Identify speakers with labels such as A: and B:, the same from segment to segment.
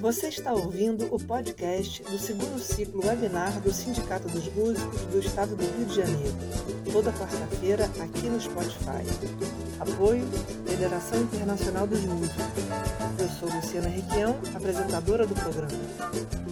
A: Você está ouvindo o podcast do segundo ciclo webinar do Sindicato dos Músicos do Estado do Rio de Janeiro, toda quarta-feira aqui no Spotify. Apoio Federação Internacional dos Músicos. Eu sou Luciana Requião, apresentadora do programa.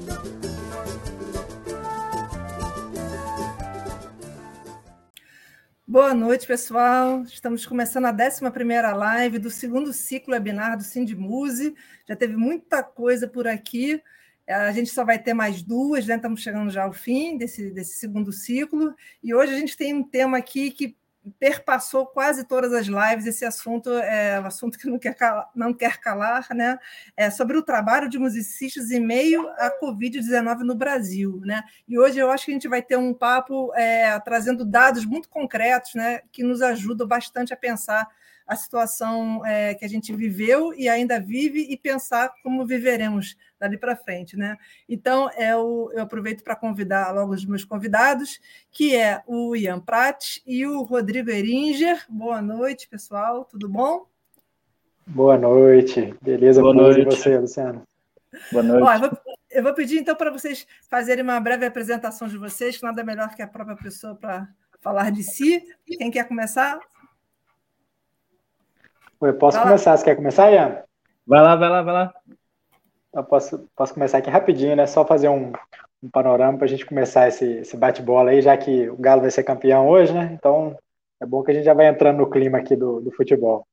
A: Boa noite, pessoal. Estamos começando a 11ª live do segundo ciclo webinar do Sindimuse. Já teve muita coisa por aqui. A gente só vai ter mais duas, né? Estamos chegando já ao fim desse, desse segundo ciclo. E hoje a gente tem um tema aqui que perpassou quase todas as lives. Esse assunto é um assunto que não quer calar, não quer calar né? É sobre o trabalho de musicistas em meio à Covid-19 no Brasil. Né? E hoje eu acho que a gente vai ter um papo é, trazendo dados muito concretos né? que nos ajudam bastante a pensar a situação é, que a gente viveu e ainda vive e pensar como viveremos dali para frente. Né? Então, eu, é eu aproveito para convidar logo os meus convidados, que é o Ian Prat e o Rodrigo Eringer. Boa noite, pessoal, tudo bom?
B: Boa noite, beleza?
C: Boa noite. E
B: você, Luciano?
C: Boa noite. Ó,
A: eu, vou, eu, vou, pedir então para vocês fazerem uma breve apresentação de vocês, que nada melhor que a própria pessoa para falar de si. Quem quer começar?
B: Eu posso vai começar. Lá. Você quer começar, Ian?
C: Vai lá, vai lá, vai lá.
B: Posso, posso começar aqui rapidinho, né? Só fazer um, um panorama para a gente começar esse, esse bate-bola aí, já que o Galo vai ser campeão hoje, né? Então é bom que a gente já vai entrando no clima aqui do, do futebol.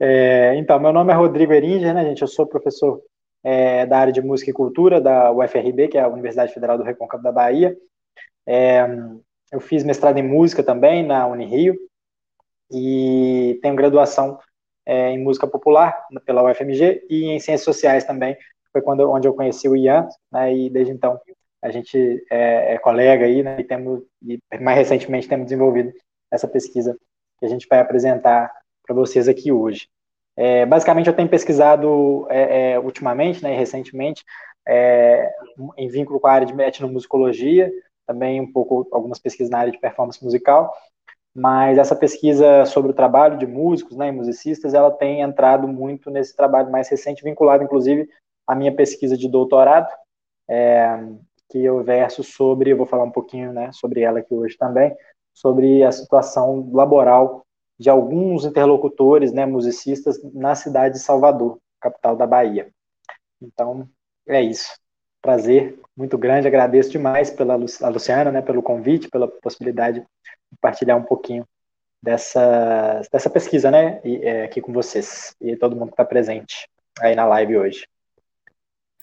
B: É, então, meu nome é Rodrigo Eringer, né, gente? Eu sou professor é, da área de música e cultura da UFRB, que é a Universidade Federal do Recôncavo da Bahia. É, eu fiz mestrado em música também na Unirio e tenho graduação é, em música popular pela UFMG e em ciências sociais também. Foi quando onde eu conheci o Ian, né, e desde então a gente é, é colega aí, né, e temos e mais recentemente temos desenvolvido essa pesquisa que a gente vai apresentar para vocês aqui hoje. É, basicamente, eu tenho pesquisado é, é, ultimamente, né, recentemente, é, em vínculo com a área de etnomusicologia, também um pouco algumas pesquisas na área de performance musical, mas essa pesquisa sobre o trabalho de músicos né, e musicistas, ela tem entrado muito nesse trabalho mais recente, vinculado inclusive à minha pesquisa de doutorado, é, que eu verso sobre, eu vou falar um pouquinho né, sobre ela aqui hoje também, sobre a situação laboral de alguns interlocutores, né, musicistas, na cidade de Salvador, capital da Bahia. Então, é isso. Prazer muito grande, agradeço demais pela a Luciana, né, pelo convite, pela possibilidade compartilhar um pouquinho dessa, dessa pesquisa, né, e, é, aqui com vocês e todo mundo que está presente aí na live hoje.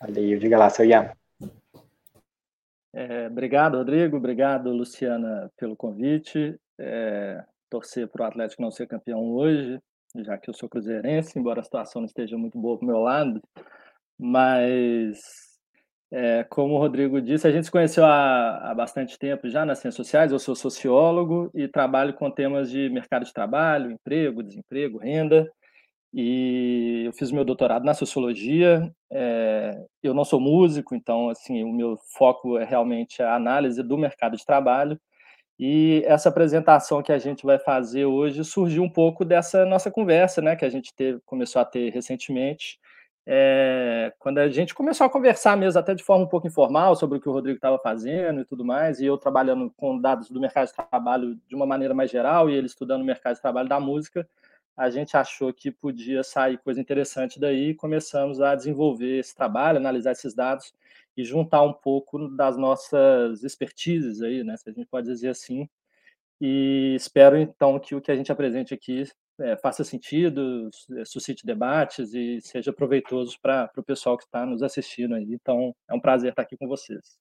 B: Valeu, diga lá, seu Ian.
C: É, obrigado, Rodrigo. Obrigado, Luciana, pelo convite. É, torcer para o Atlético não ser campeão hoje, já que eu sou cruzeirense, embora a situação não esteja muito boa para o meu lado. Mas é, como o Rodrigo disse, a gente se conheceu há, há, bastante tempo já nas ciências sociais. Eu sou sociólogo e trabalho com temas de mercado de trabalho, emprego, desemprego, renda. E eu fiz meu doutorado na sociologia. É, eu não sou músico, então assim o meu foco é realmente a análise do mercado de trabalho. E essa apresentação que a gente vai fazer hoje surgiu um pouco dessa nossa conversa, né, que a gente teve, começou a ter recentemente é, quando a gente começou a conversar mesmo, até de forma um pouco informal, sobre o que o Rodrigo estava fazendo e tudo mais, e eu trabalhando com dados do mercado de trabalho de uma maneira mais geral, e ele estudando o mercado de trabalho da música, a gente achou que podia sair coisa interessante daí e começamos a desenvolver esse trabalho, analisar esses dados e juntar um pouco das nossas expertises aí, né, se a gente pode dizer assim, e espero então que o que a gente apresente aqui é, faça sentido, é, suscite debates e seja proveitoso para o pessoal que está nos assistindo aí. Então, é um prazer estar aqui com vocês.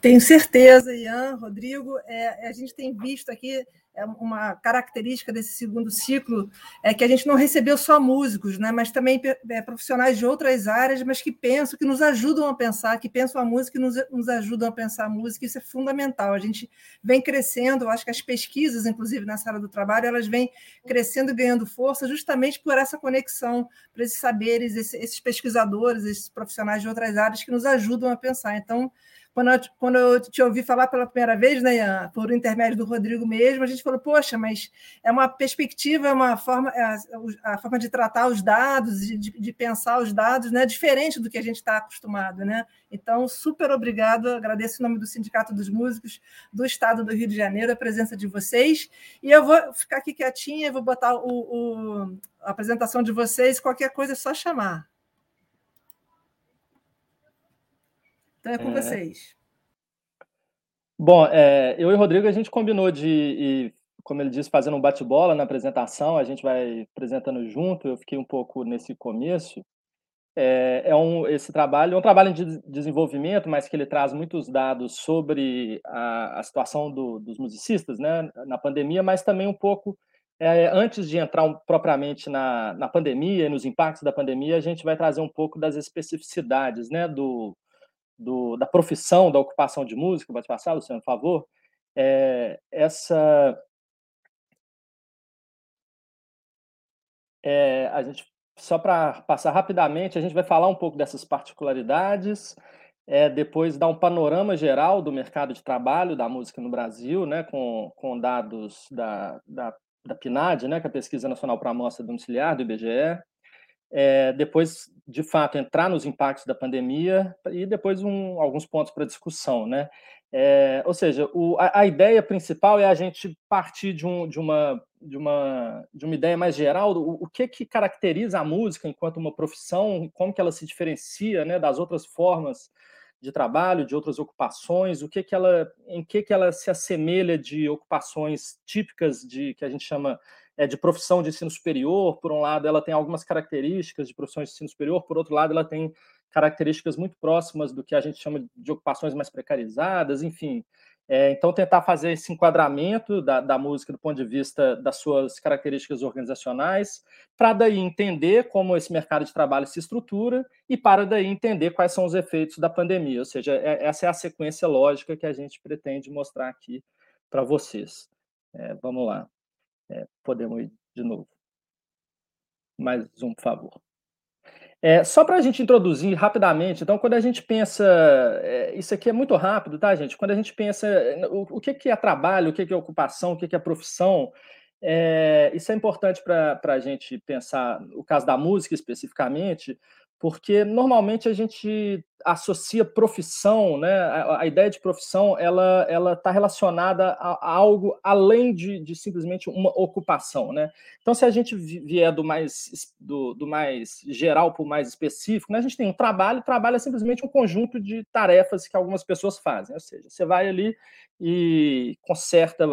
A: Tenho certeza, Ian, Rodrigo. É, a gente tem visto aqui é uma característica desse segundo ciclo é que a gente não recebeu só músicos, né, mas também é, profissionais de outras áreas, mas que pensam, que nos ajudam a pensar, que pensam a música e nos, nos ajudam a pensar a música. Isso é fundamental. A gente vem crescendo, eu acho que as pesquisas, inclusive nessa área do trabalho, elas vêm crescendo e ganhando força justamente por essa conexão, por esses saberes, esses pesquisadores, esses profissionais de outras áreas que nos ajudam a pensar. Então, quando eu, quando eu te ouvi falar pela primeira vez, né, Ian, por intermédio do Rodrigo mesmo, a gente falou, poxa, mas é uma perspectiva, é uma forma, é a, a, forma de tratar os dados, de, de, pensar os dados, né, diferente do que a gente está acostumado, né? Então, super obrigado, agradeço em nome do Sindicato dos Músicos do Estado do Rio de Janeiro a presença de vocês, e eu vou ficar aqui quietinha, vou botar o, o a apresentação de vocês, qualquer coisa é só chamar. Então é com é... vocês.
C: Bom, é, eu e o Rodrigo, a gente combinou de, ir, como ele disse, fazendo um bate-bola na apresentação, a gente vai apresentando junto, eu fiquei um pouco nesse começo. É, é, um, esse trabalho é um trabalho de desenvolvimento, mas que ele traz muitos dados sobre a, a situação do, dos musicistas né, na pandemia, mas também um pouco, é, antes de entrar um, propriamente na, na pandemia e nos impactos da pandemia, a gente vai trazer um pouco das especificidades né, do, do, da profissão, da ocupação de música, pode passar, Luciano, por favor, é, essa. É, a gente, só para passar rapidamente, a gente vai falar um pouco dessas particularidades, é, depois dar um panorama geral do mercado de trabalho da música no Brasil, né, com, com dados da, da, da PNAD, né, que é a Pesquisa Nacional para a Amostra Domiciliar, do IBGE, é, depois, de fato, entrar nos impactos da pandemia e depois um, alguns pontos para discussão, né? É, ou seja, o, a, a, ideia principal é a gente partir de, um, de, uma, de, uma, de uma ideia mais geral do o que, que caracteriza a música enquanto uma profissão, como que ela se diferencia né, das outras formas de trabalho, de outras ocupações, o que que ela, em que que ela se assemelha de ocupações típicas de que a gente chama é, de profissão de ensino superior. Por um lado, ela tem algumas características de profissões de ensino superior, por outro lado, ela tem características muito próximas do que a gente chama de ocupações mais precarizadas, enfim. É, então, tentar fazer esse enquadramento da, da, música do ponto de vista das suas características organizacionais, para daí entender como esse mercado de trabalho se estrutura e para daí entender quais são os efeitos da pandemia. Ou seja, é, essa é a sequência lógica que a gente pretende mostrar aqui para vocês. É, vamos lá. É, podemos ir de novo. Mais um, por favor. É, só para a gente introduzir rapidamente, então, quando a gente pensa. É, isso aqui é muito rápido, tá, gente? Quando a gente pensa o, o que, que é trabalho, o que, que é ocupação, o que, que é profissão, é, isso é importante para a gente pensar o caso da música especificamente, porque normalmente a gente associa profissão, né? A, a, ideia de profissão, ela ela está relacionada a, a, algo além de, de, simplesmente uma ocupação, né? Então, se a gente vier do mais do, do mais geral para o mais específico, né? A gente tem um trabalho, trabalho é simplesmente um conjunto de tarefas que algumas pessoas fazem, ou seja, você vai ali e conserta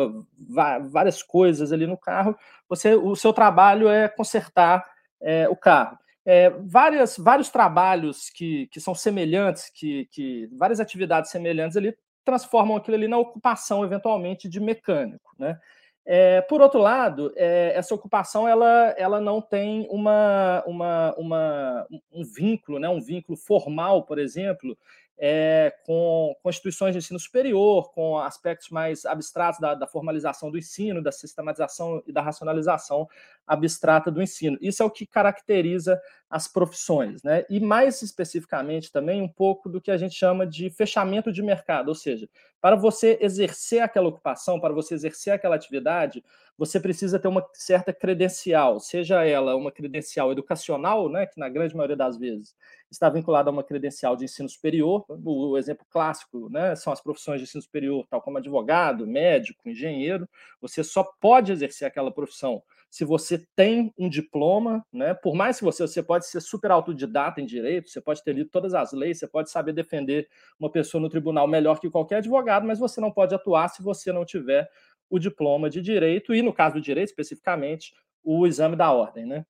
C: várias coisas ali no carro, você o seu trabalho é consertar é, o carro é, várias, vários trabalhos que, que são semelhantes, que, que várias atividades semelhantes ali transformam aquilo ali na ocupação, eventualmente, de mecânico. Né? É, por outro lado, é, essa ocupação ela, ela não tem uma, uma, uma, um vínculo, né, um vínculo formal, por exemplo, é, com, com instituições de ensino superior, com aspectos mais abstratos da, da, formalização do ensino, da sistematização e da racionalização abstrata do ensino. Isso é o que caracteriza as profissões, né? E mais especificamente também um pouco do que a gente chama de fechamento de mercado, ou seja, para você exercer aquela ocupação, para você exercer aquela atividade, você precisa ter uma certa credencial, seja ela uma credencial educacional, né, que na grande maioria das vezes está vinculada a uma credencial de ensino superior. O, exemplo clássico né, são as profissões de ensino superior, tal como advogado, médico, engenheiro. Você só pode exercer aquela profissão se você tem um diploma, né? Por mais que você, você pode ser super autodidata em direito, você pode ter lido todas as leis, você pode saber defender uma pessoa no tribunal melhor que qualquer advogado, mas você não pode atuar se você não tiver o diploma de direito e, no caso do direito especificamente, o exame da ordem, né?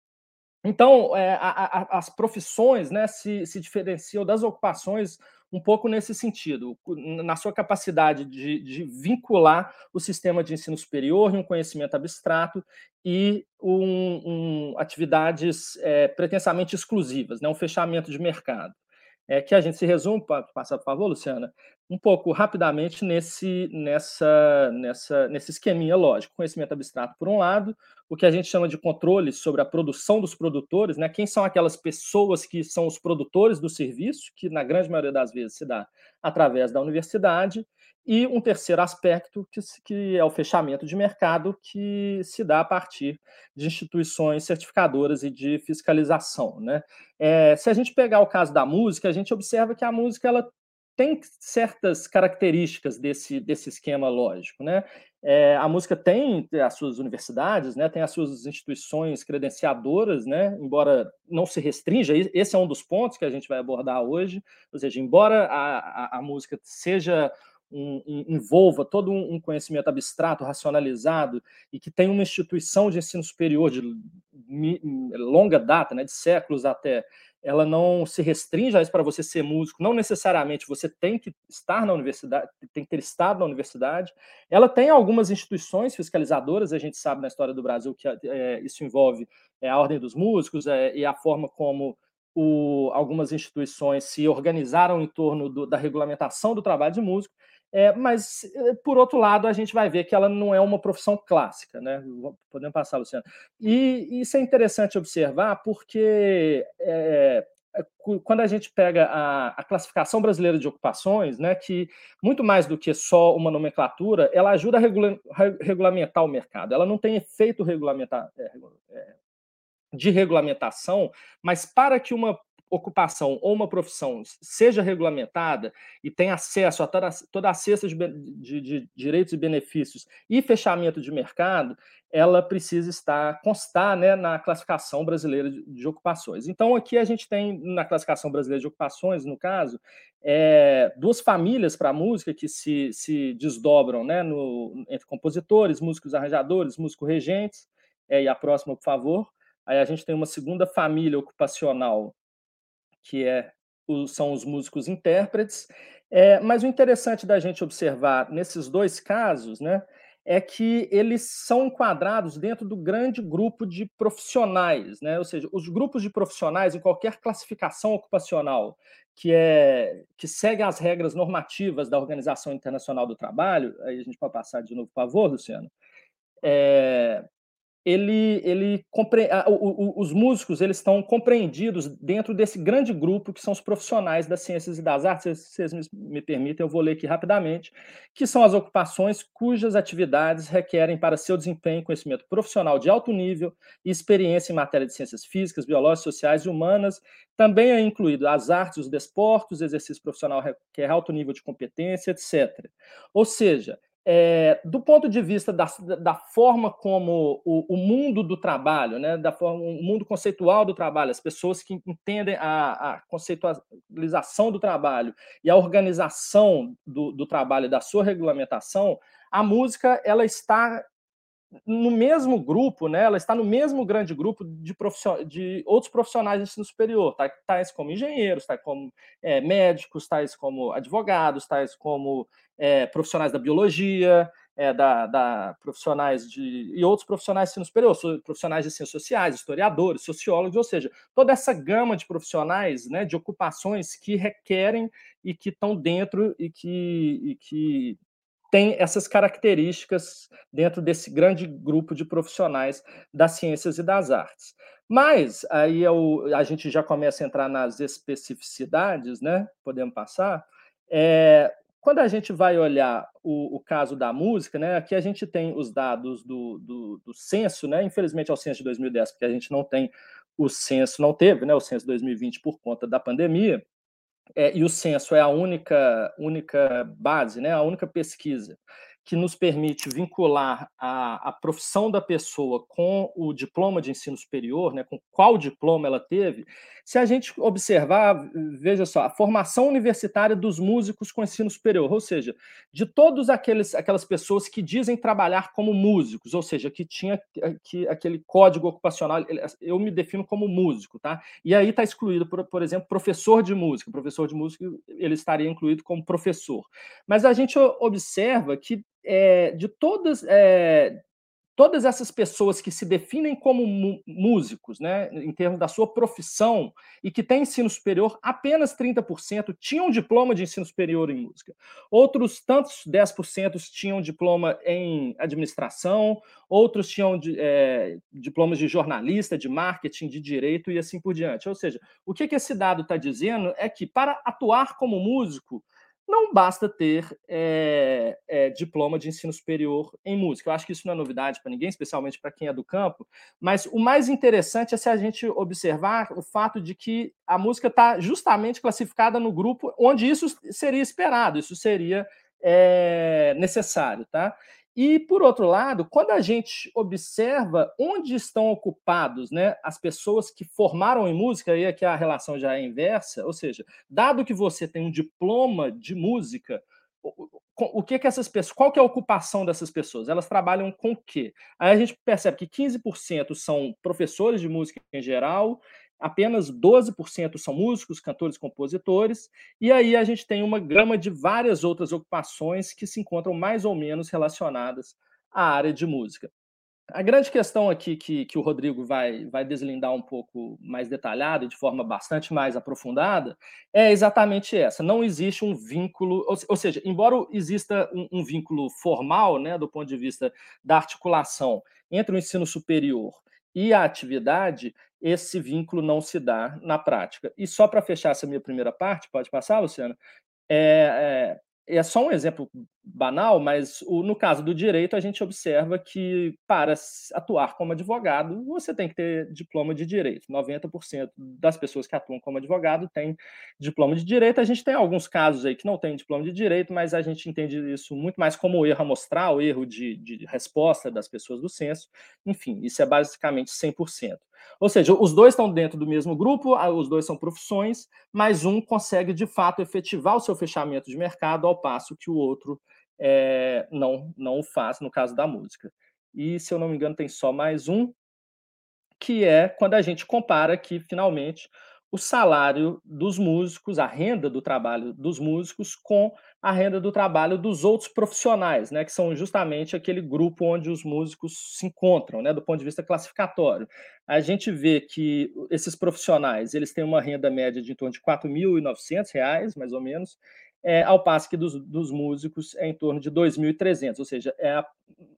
C: Então, é, a, a, as profissões né, se, se diferenciam das ocupações um pouco nesse sentido, na sua capacidade de, de, vincular o sistema de ensino superior em um conhecimento abstrato e um, um, atividades é, pretensamente exclusivas, né, um fechamento de mercado. É que a gente se resume, passar por favor, Luciana, um pouco rapidamente nesse, nessa, nessa, nesse esqueminha lógico. Conhecimento abstrato, por um lado, o que a gente chama de controle sobre a produção dos produtores, né? quem são aquelas pessoas que são os produtores do serviço, que na grande maioria das vezes se dá através da universidade, e um terceiro aspecto, que, que é o fechamento de mercado, que se dá a partir de instituições certificadoras e de fiscalização. Né? É, se a gente pegar o caso da música, a gente observa que a música ela tem certas características desse, desse esquema lógico. Né? É, a música tem as suas universidades, né, tem as suas instituições credenciadoras, né, embora não se restrinja, esse é um dos pontos que a gente vai abordar hoje, ou seja, embora a, a, a música seja um, um, envolva todo um conhecimento abstrato, racionalizado, e que tem uma instituição de ensino superior de longa data, né, de séculos até, ela não se restringe a isso para você ser músico, não necessariamente você tem que estar na universidade, tem que ter estado na universidade. Ela tem algumas instituições fiscalizadoras, a gente sabe na história do Brasil que é, isso envolve é, a Ordem dos Músicos é, e a forma como o, algumas instituições se organizaram em torno do, da regulamentação do trabalho de músico. É, mas, eh, por outro lado, a gente vai ver que ela não é uma profissão clássica, né? Podemos passar, Luciano. E isso é interessante observar porque é, quando a gente pega a, a, classificação brasileira de ocupações, né, que muito mais do que só uma nomenclatura, ela ajuda a regula, regulamentar o mercado. Ela não tem efeito regulamentar, é, de regulamentação, mas para que uma ocupação ou uma profissão seja regulamentada e tenha acesso a toda, toda a cesta de, de, de, direitos e benefícios e fechamento de mercado, ela precisa estar constar né, na classificação brasileira de, de, ocupações. Então, aqui a gente tem, na classificação brasileira de ocupações, no caso, é, duas famílias para a música que se, se desdobram né, no, entre compositores, músicos arranjadores, músicos regentes, é, e a próxima, por favor. Aí a gente tem uma segunda família ocupacional que é, são os músicos intérpretes. É, mas o interessante da gente observar nesses dois casos, né, é que eles são enquadrados dentro do grande grupo de profissionais, né? Ou seja, os grupos de profissionais em qualquer classificação ocupacional que é que segue as regras normativas da Organização Internacional do Trabalho, aí a gente pode passar de novo, por favor, Luciano. É, ele, ele compre... os músicos eles estão compreendidos dentro desse grande grupo que são os profissionais das ciências e das artes. Se vocês me permitem, eu vou ler aqui rapidamente, que são as ocupações cujas atividades requerem para seu desempenho conhecimento profissional de alto nível e experiência em matéria de ciências físicas, biológicas, sociais e humanas. Também é incluído as artes, os desportos, exercício profissional requer alto nível de competência, etc. Ou seja, é, do ponto de vista da, da forma como o, o, mundo do trabalho, né, da forma, o mundo conceitual do trabalho, as pessoas que entendem a, a conceitualização do trabalho e a organização do, do trabalho e da sua regulamentação, a música ela está no mesmo grupo, né, ela está no mesmo grande grupo de, de outros profissionais de ensino superior, tá, tais como engenheiros, tais como é, médicos, tais como advogados, tais como é, profissionais da biologia, é, da, da, profissionais de e outros profissionais de ensino superior, profissionais de ciências sociais, historiadores, sociólogos, ou seja, toda essa gama de profissionais, né, de ocupações que requerem e que estão dentro e que, e que tem essas características dentro desse grande grupo de profissionais das ciências e das artes. Mas aí eu, a gente já começa a entrar nas especificidades, né? Podemos passar. É, quando a gente vai olhar o, o, caso da música, né? Aqui a gente tem os dados do, do, do censo, né? Infelizmente é o censo de 2010, porque a gente não tem o censo, não teve, né? O censo 2020 por conta da pandemia. É, e o censo é a única, única base, né, a única pesquisa que nos permite vincular a, a profissão da pessoa com o diploma de ensino superior, né, com qual diploma ela teve, se a gente observar, veja só, a formação universitária dos músicos com ensino superior, ou seja, de aqueles aquelas pessoas que dizem trabalhar como músicos, ou seja, que tinha que, aquele código ocupacional, eu me defino como músico, tá? E aí está excluído, por, por exemplo, professor de música, professor de música ele estaria incluído como professor. Mas a gente observa que é, de todas, é, todas essas pessoas que se definem como músicos, né, em termos da sua profissão, e que têm ensino superior, apenas 30% tinham diploma de ensino superior em música. Outros tantos 10% tinham diploma em administração, outros tinham é, diplomas de jornalista, de marketing, de direito e assim por diante. Ou seja, o que, que esse dado está dizendo é que para atuar como músico, não basta ter é, é, diploma de ensino superior em música. Eu acho que isso não é novidade para ninguém, especialmente para quem é do campo, mas o mais interessante é se a gente observar o fato de que a música está justamente classificada no grupo onde isso seria esperado, isso seria é, necessário. Tá? E, por outro lado, quando a gente observa onde estão ocupados né, as pessoas que formaram em música, aí aqui a relação já é inversa, ou seja, dado que você tem um diploma de música, o que que essas pessoas, qual que é a ocupação dessas pessoas? Elas trabalham com o quê? Aí a gente percebe que 15% são professores de música em geral, apenas 12% são músicos, cantores, compositores, e aí a gente tem uma gama de várias outras ocupações que se encontram mais ou menos relacionadas à área de música. A grande questão aqui que, que o Rodrigo vai, vai deslindar um pouco mais detalhado de forma bastante mais aprofundada é exatamente essa. Não existe um vínculo, ou, ou seja, embora exista um, um vínculo formal, né, do ponto de vista da articulação entre o ensino superior e a atividade, esse vínculo não se dá na prática. E só para fechar essa minha primeira parte, pode passar, Luciana? É, é, é só um exemplo banal, mas o, no caso do direito, a gente observa que para atuar como advogado, você tem que ter diploma de direito. 90% das pessoas que atuam como advogado têm diploma de direito. A gente tem alguns casos aí que não tem diploma de direito, mas a gente entende isso muito mais como erro a mostrar, o erro de, de resposta das pessoas do censo. Enfim, isso é basicamente 100%. Ou seja, os dois estão dentro do mesmo grupo, os dois são profissões, mas um consegue de fato efetivar o seu fechamento de mercado, ao passo que o outro é, não, não o faz no caso da música. E, se eu não me engano, tem só mais um, que é quando a gente compara que, finalmente, o salário dos músicos, a renda do trabalho dos músicos com a renda do trabalho dos outros profissionais, né, que são justamente aquele grupo onde os músicos se encontram, né, do ponto de vista classificatório. A gente vê que esses profissionais, eles têm uma renda média de em torno de R$ 4.900, mais ou menos, é, ao passo que dos, dos músicos é em torno de 2.300, ou seja, é a,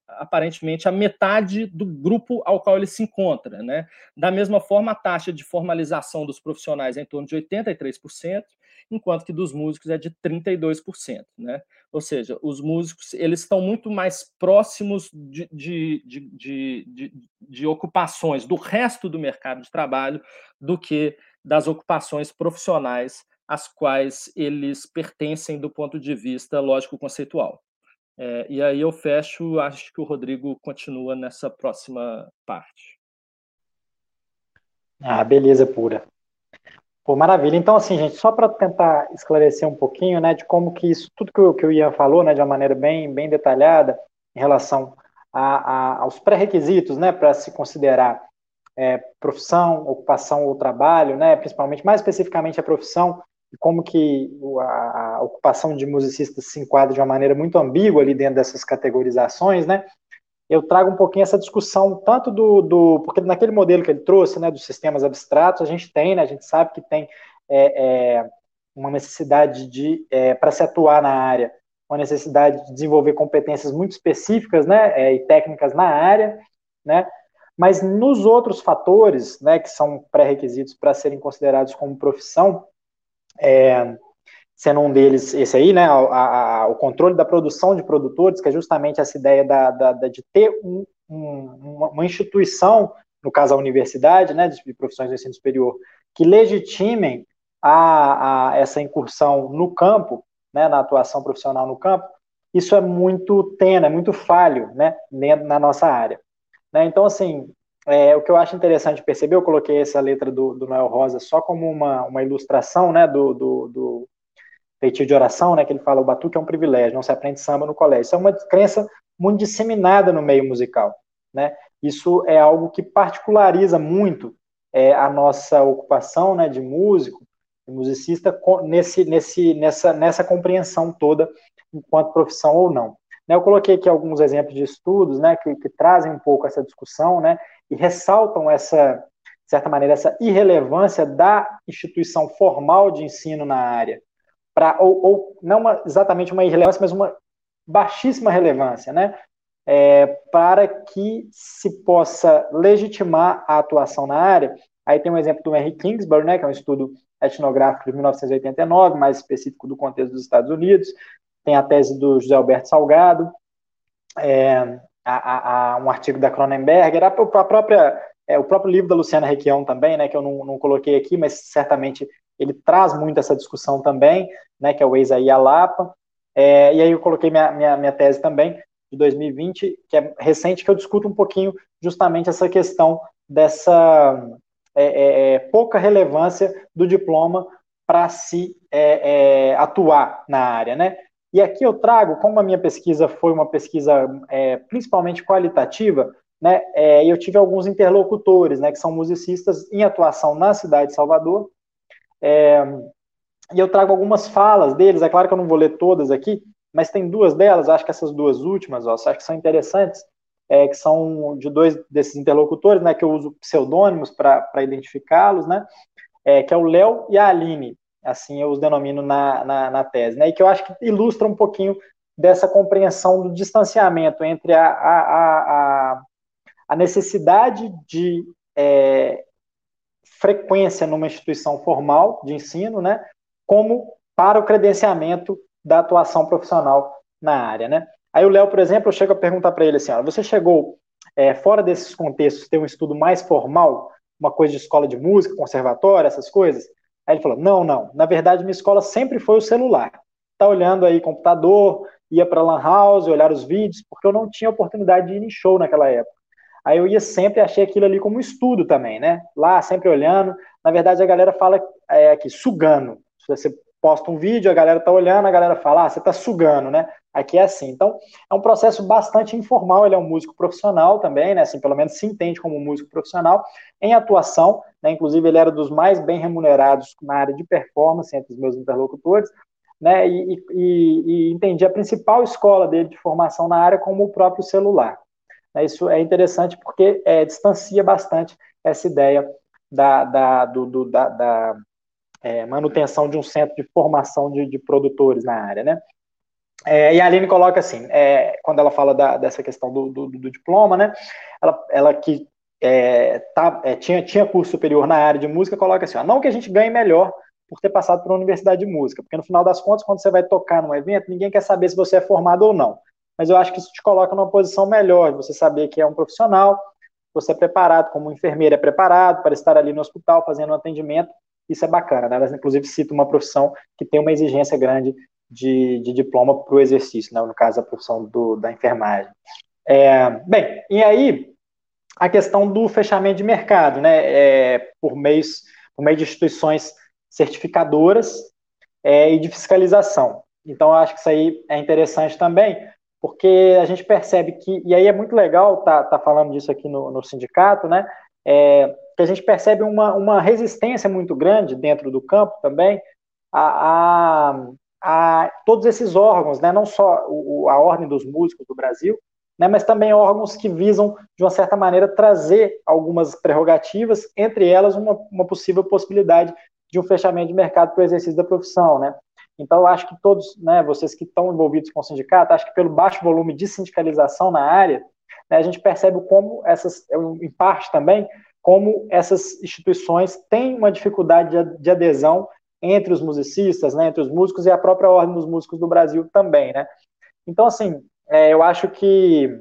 C: aparentemente a metade do grupo ao qual ele se encontra. Né? Da mesma forma, a taxa de formalização dos profissionais é em torno de 83%, enquanto que dos músicos é de 32%. Né? Ou seja, os músicos eles estão muito mais próximos de, de, de, de, de ocupações do resto do mercado de trabalho do que das ocupações profissionais às quais eles pertencem do ponto de vista lógico-conceitual. É, e aí eu fecho, acho que o Rodrigo continua nessa próxima parte.
B: Ah, beleza pura. Pô, maravilha. Então, assim, gente, só para tentar esclarecer um pouquinho, né, de como que isso, tudo que o, que o Ian falou, né, de uma maneira bem, bem detalhada, em relação a, a, aos pré-requisitos, né, para se considerar é, profissão, ocupação ou trabalho, né, principalmente, mais especificamente a profissão, e como que a, ocupação de musicista se enquadra de uma maneira muito ambígua ali dentro dessas categorizações, né? Eu trago um pouquinho essa discussão tanto do, do porque naquele modelo que ele trouxe, né, dos sistemas abstratos, a gente tem, né, a gente sabe que tem é, é, uma necessidade de é, para se atuar na área, uma necessidade de desenvolver competências muito específicas, né, é, e técnicas na área, né? Mas nos outros fatores, né, que são pré-requisitos para serem considerados como profissão, é, sendo um deles esse aí, né, a, a, o controle da produção de produtores, que é justamente essa ideia da, da, da de ter um, um, uma instituição, no caso a universidade, né, de profissões do ensino superior, que legitimem a, a essa incursão no campo, né, na atuação profissional no campo, isso é muito tênue, é muito falho, né, na nossa área. Né? Então, assim, é, o que eu acho interessante perceber, eu coloquei essa letra do, do Noel Rosa só como uma, uma ilustração né, do, do, do de oração, né, que ele fala o batuque é um privilégio, não se aprende samba no colégio. Isso é uma crença muito disseminada no meio musical. Né? Isso é algo que particulariza muito é, a nossa ocupação né, de músico, de musicista, nesse, nesse, nessa, nessa compreensão toda, enquanto profissão ou não. Né, eu coloquei aqui alguns exemplos de estudos né, que, que trazem um pouco essa discussão né, e ressaltam essa, de certa maneira, essa irrelevância da instituição formal de ensino na área, para ou, ou, não uma, exatamente uma irrelevância, mas uma baixíssima relevância, né, é, para que se possa legitimar a atuação na área. Aí tem um exemplo do Henry Kingsbury, né, que é um estudo etnográfico de 1989, mais específico do contexto dos Estados Unidos. Tem a tese do José Alberto Salgado, é, a, a, a, um artigo da Cronenberger, a, a própria, é, o próprio livro da Luciana Requião também, né, que eu não, não, coloquei aqui, mas certamente ele traz muito essa discussão também, né, que é o ex a Lapa. É, e aí eu coloquei minha, minha, minha tese também, de 2020, que é recente, que eu discuto um pouquinho justamente essa questão dessa é, é, é pouca relevância do diploma para se é, é, atuar na área, né? E aqui eu trago, como a minha pesquisa foi uma pesquisa é, principalmente qualitativa, né, é, eu tive alguns interlocutores, né, que são musicistas em atuação na cidade de Salvador, é, e eu trago algumas falas deles, é claro que eu não vou ler todas aqui, mas tem duas delas, acho que essas duas últimas, ó, acho que são interessantes, é, que são de dois desses interlocutores, né, que eu uso pseudônimos para identificá-los, né, é, que é o Léo e a Aline, assim eu os denomino na, na, na, tese, né, e que eu acho que ilustra um pouquinho dessa compreensão do distanciamento entre a, a, a, a necessidade de é, frequência numa instituição formal de ensino, né, como para o credenciamento da atuação profissional na área, né? Aí o Léo, por exemplo, eu chego a perguntar para ele assim, você chegou é, fora desses contextos ter um estudo mais formal, uma coisa de escola de música, conservatório, essas coisas? Aí ele falou, não, não, na verdade minha escola sempre foi o celular. Tá olhando aí computador, ia para lan house, olhar os vídeos, porque eu não tinha oportunidade de ir em show naquela época. Aí eu ia sempre, achei aquilo ali como estudo também, né? Lá, sempre olhando. Na verdade, a galera fala é, aqui, sugando. Se você posta um vídeo, a galera tá olhando, a galera fala, ah, você tá sugando, né? Aqui é assim. Então, é um processo bastante informal, ele é um músico profissional também, né? Assim, pelo menos se entende como um músico profissional em atuação, né? Inclusive, ele era dos mais bem remunerados na área de performance entre os meus interlocutores, né? E, e, e entendi a principal escola dele de formação na área como o próprio celular. Né? Isso é interessante porque é, distancia bastante essa ideia da, da, do, do, da, da é, manutenção de um centro de formação de, de produtores na área, né? É, e a Aline coloca assim, é, quando ela fala da, dessa questão do, do, do, diploma, né? Ela, ela que é, tá, é, tinha, tinha curso superior na área de música, coloca assim, ó, não que a gente ganhe melhor por ter passado por uma universidade de música, porque no final das contas, quando você vai tocar num evento, ninguém quer saber se você é formado ou não. Mas eu acho que isso te coloca numa posição melhor, você saber que é um profissional, você é preparado, como enfermeira é preparado para estar ali no hospital fazendo um atendimento isso é bacana, né? Elas, inclusive, citam uma profissão que tem uma exigência grande de, de diploma para o exercício, né? no caso, a profissão do, da enfermagem. É, bem, e aí, a questão do fechamento de mercado, né? É, por, meios, por meio de instituições certificadoras é, e de fiscalização. Então, acho que isso aí é interessante também, porque a gente percebe que, e aí é muito legal tá, tá falando disso aqui no, no sindicato, né? É, que a gente percebe uma, uma resistência muito grande dentro do campo também a, a, a todos esses órgãos, né, não só o, a Ordem dos Músicos do Brasil, né, mas também órgãos que visam, de uma certa maneira, trazer algumas prerrogativas, entre elas uma, uma possível possibilidade de um fechamento de mercado para o exercício da profissão, né? Então, acho que todos, né, vocês que estão envolvidos com o sindicato, acho que pelo baixo volume de sindicalização na área, né, a gente percebe como essas, em parte também, como essas instituições têm uma dificuldade de adesão entre os musicistas, né, entre os músicos e a própria Ordem dos Músicos do Brasil também, né. Então, assim, é, eu acho que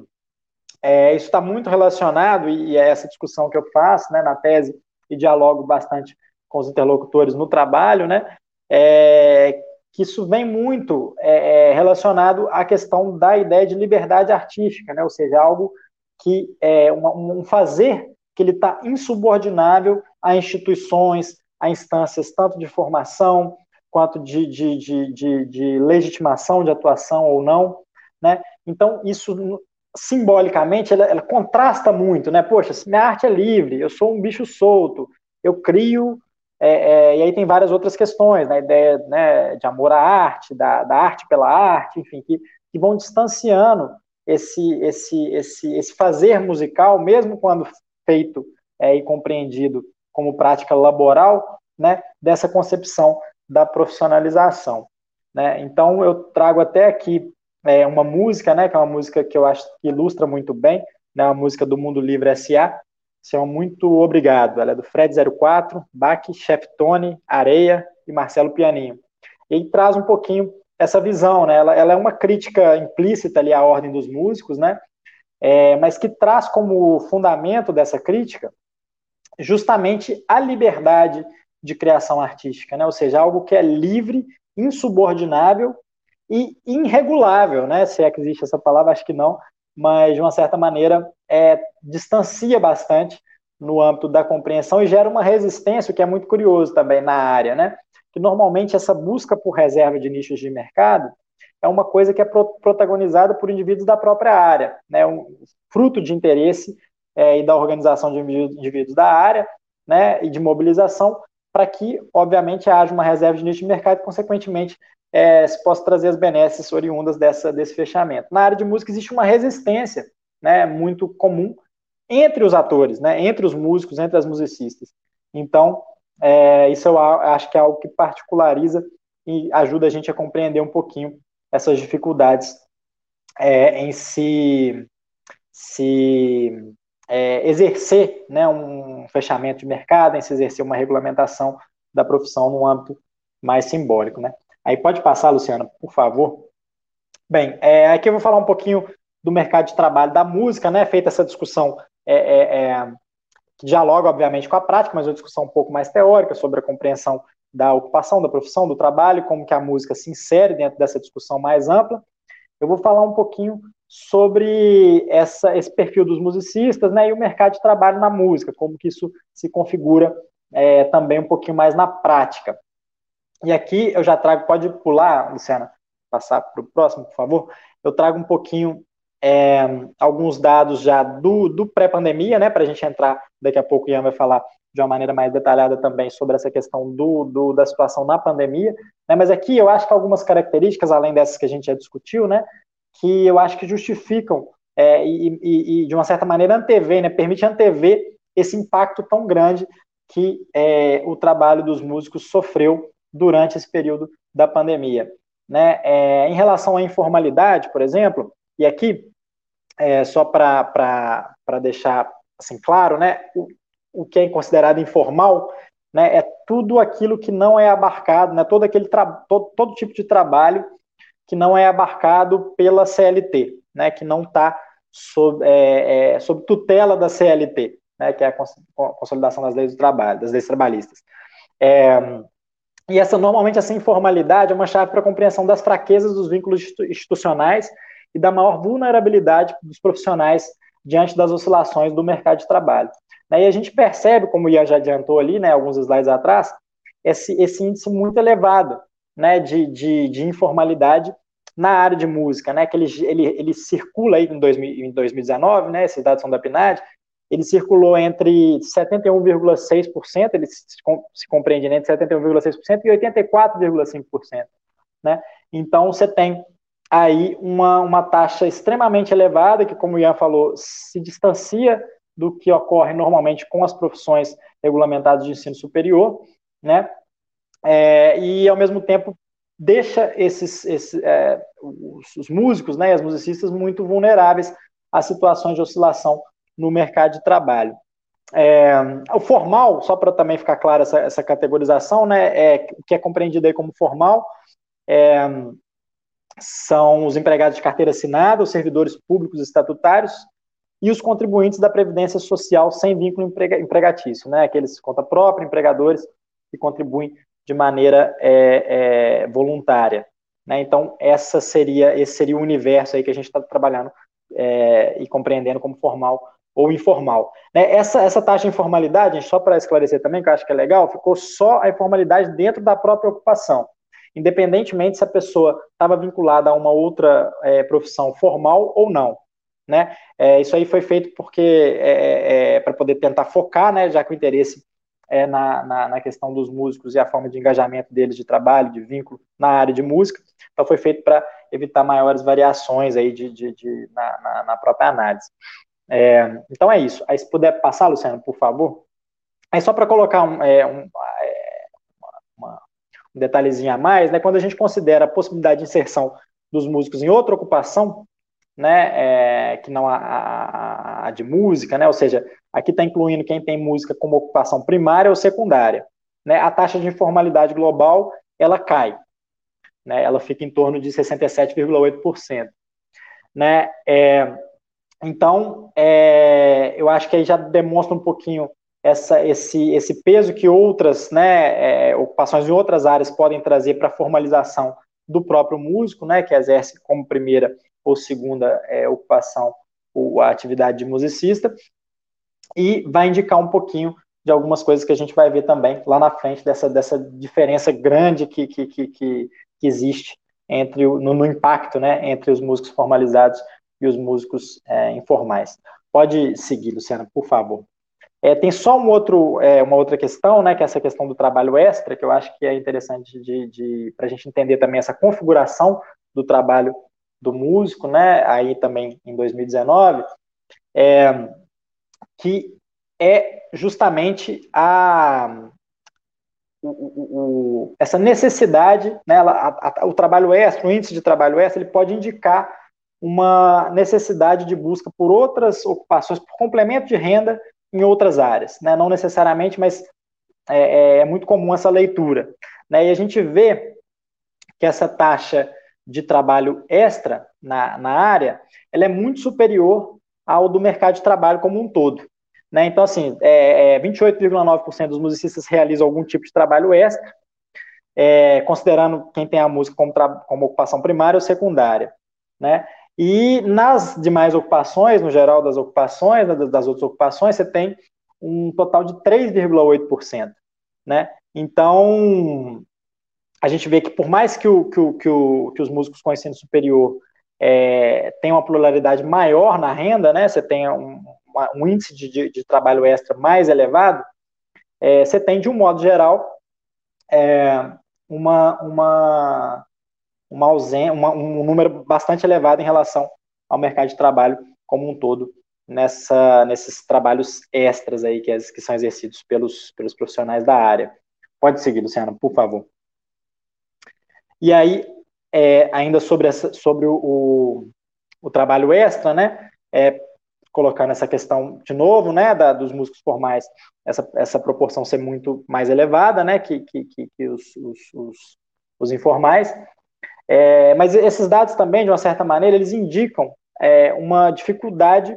B: é, isso está muito relacionado, e é essa discussão que eu faço né, na tese e dialogo bastante com os interlocutores no trabalho, né, é, que isso vem muito é, é relacionado à questão da ideia de liberdade artística, né, ou seja, algo que é uma, um fazer que ele está insubordinável a instituições, a instâncias tanto de formação quanto de, de, de, de, de legitimação de atuação ou não, né? Então, isso simbolicamente ela, ela, contrasta muito, né? Poxa, minha arte é livre, eu sou um bicho solto, eu crio, é, é, e aí tem várias outras questões, né? A ideia né, de amor à arte, da, da arte pela arte, enfim, que que vão distanciando esse, esse, esse, esse fazer musical, mesmo quando feito é, e compreendido como prática laboral, né, dessa concepção da profissionalização. Né? Então, eu trago até aqui é, uma música, né, que é uma música que eu acho que ilustra muito bem, né, uma música do Mundo Livre S.A., se chama Muito Obrigado. Ela é do Fred 04, Bach, Chef Tony, Areia e Marcelo Pianinho. E traz um pouquinho essa visão, né? Ela, ela, é uma crítica implícita ali à ordem dos músicos, né? É, mas que traz como fundamento dessa crítica justamente a liberdade de criação artística, né? Ou seja, algo que é livre, insubordinável e irregulável, né? Se é que existe essa palavra, acho que não, mas de uma certa maneira é, distancia bastante no âmbito da compreensão e gera uma resistência, o que é muito curioso também na área, né? Que normalmente essa busca por reserva de nichos de mercado é uma coisa que é pro protagonizada por indivíduos da própria área, né? Um fruto de interesse é, e da organização de indivíduos da área, né? E de mobilização para que, obviamente, haja uma reserva de nicho de mercado e, consequentemente, é, se possa trazer as benesses oriundas dessa, desse fechamento. Na área de música existe uma resistência né, muito comum entre os atores, né, entre os músicos, entre as musicistas. Então, é, isso eu acho que é algo que particulariza e ajuda a gente a compreender um pouquinho essas dificuldades é, em se, se é, exercer né, um fechamento de mercado, em se exercer uma regulamentação da profissão no âmbito mais simbólico. Né? Aí pode passar, Luciana, por favor. Bem, é, aqui eu vou falar um pouquinho do mercado de trabalho da música, né? Feita essa discussão é, é, é, que dialoga, obviamente, com a prática, mas uma discussão um pouco mais teórica sobre a compreensão da ocupação, da profissão, do trabalho, como que a música se insere dentro dessa discussão mais ampla. Eu vou falar um pouquinho sobre essa, esse perfil dos musicistas né, e o mercado de trabalho na música, como que isso se configura é, também um pouquinho mais na prática. E aqui eu já trago, pode pular, Luciana, passar para o próximo, por favor. Eu trago um pouquinho é, alguns dados já do, do pré-pandemia, né, para a gente entrar, daqui a pouco o Ian vai falar de uma maneira mais detalhada também sobre essa questão do, do, da situação na pandemia, né, mas aqui eu acho que algumas características, além dessas que a gente já discutiu, né, que eu acho que justificam é, e, e, e, de uma certa maneira, antever, né, permite antever esse impacto tão grande que é, o trabalho dos músicos sofreu durante esse período da pandemia. Né? É, em relação à informalidade, por exemplo, e aqui, é, só para deixar assim, claro, né, o, o que é considerado informal né, é tudo aquilo que não é abarcado, né, todo, aquele todo, todo tipo de trabalho que não é abarcado pela CLT, né, que não está sob, é, é, sob tutela da CLT, né, que é a consolidação das leis do trabalho, das leis trabalhistas. É, e essa normalmente essa informalidade é uma chave para a compreensão das fraquezas dos vínculos institucionais e da maior vulnerabilidade dos profissionais diante das oscilações do mercado de trabalho. E a gente percebe, como o Ian já adiantou ali, né, alguns slides atrás, esse, esse índice muito elevado né, de, de, de informalidade na área de música, né, que ele, ele, ele circula aí em, 2000, em 2019, né, esses dados são da PNAD, ele circulou entre 71,6%, ele se, se compreende né, entre 71,6% e 84,5%. Né? Então, você tem aí uma, uma taxa extremamente elevada, que, como o Ian falou, se distancia do que ocorre normalmente com as profissões regulamentadas de ensino superior, né? É, e, ao mesmo tempo, deixa esses, esses é, os, os músicos né, as musicistas muito vulneráveis a situações de oscilação no mercado de trabalho. É, o formal, só para também ficar clara essa, essa, categorização, né, é, que é compreendido aí como formal é, são os empregados de carteira assinada, os servidores públicos estatutários e os contribuintes da Previdência Social sem vínculo empregatício, né, aqueles conta própria, empregadores que contribuem de maneira é, é, voluntária. Né, então, essa seria, esse seria o universo aí que a gente está trabalhando é, e compreendendo como formal ou informal. Né? Essa, essa taxa de informalidade, só para esclarecer também, que eu acho que é legal, ficou só a informalidade dentro da própria ocupação. Independentemente se a pessoa estava vinculada a uma outra é, profissão formal ou não. Né? É, isso aí foi feito porque é, é, é para poder tentar focar, né, já que o interesse é, na, na, na, questão dos músicos e a forma de engajamento deles de trabalho, de vínculo na área de música. Então, foi feito para evitar maiores variações aí de, de, de na, na, própria análise. É, então, é isso. Aí, se puder passar, Luciano, por favor. Aí, só para colocar um, é, um, é, uma, um detalhezinho a mais, né, quando a gente considera a possibilidade de inserção dos músicos em outra ocupação, né, é, que não a, a, a, de música, né, ou seja, aqui está incluindo quem tem música como ocupação primária ou secundária, né, a taxa de informalidade global, ela cai, né, ela fica em torno de 67,8%, né, é, então, é, eu acho que aí já demonstra um pouquinho essa, esse, esse peso que outras né, é, ocupações em outras áreas podem trazer para a formalização do próprio músico, né, que exerce como primeira ou segunda é, ocupação a atividade de musicista, e vai indicar um pouquinho de algumas coisas que a gente vai ver também lá na frente dessa, dessa diferença grande que, que, que, que existe entre o, no, no, impacto né, entre os músicos formalizados e os músicos é, informais. Pode seguir, Luciana, por favor. É, tem só um outro, é, uma outra questão, né, que é essa questão do trabalho extra, que eu acho que é interessante de, de para a gente entender também essa configuração do trabalho do músico, né, aí também em 2019, é, que é justamente a, o, o, essa necessidade, né, a, a, o trabalho extra, o índice de trabalho extra, ele pode indicar uma necessidade de busca por outras ocupações, por complemento de renda em outras áreas, né, não necessariamente, mas é, é, é muito comum essa leitura. Né, e a gente vê que essa taxa de trabalho extra na, na área, ela é muito superior ao do mercado de trabalho como um todo. Né? Então, assim, é, é 28,9% dos musicistas realizam algum tipo de trabalho extra, é, considerando quem tem a música como, como ocupação primária ou secundária. Né? E nas demais ocupações, no geral das ocupações, né, das outras ocupações, você tem um total de 3,8%. Né? Então, a gente vê que por mais que, o, que, o, que, o, que os músicos com ensino superior é, tenham uma pluralidade maior na renda, né, você tem um, um índice de, de, de, trabalho extra mais elevado, é, você tem, de um modo geral, é, uma, uma, uma ausência, uma, um número bastante elevado em relação ao mercado de trabalho como um todo, nessa, nesses trabalhos extras aí que, que são exercidos pelos, pelos profissionais da área. Pode seguir, Luciano, por favor. E aí, é, ainda sobre, essa, sobre o, o, trabalho extra, né, é, colocando essa questão de novo, né, da, dos músicos formais, essa, essa proporção ser muito mais elevada, né, que, que, que os, os, os, os informais, é, mas esses dados também, de uma certa maneira, eles indicam é, uma dificuldade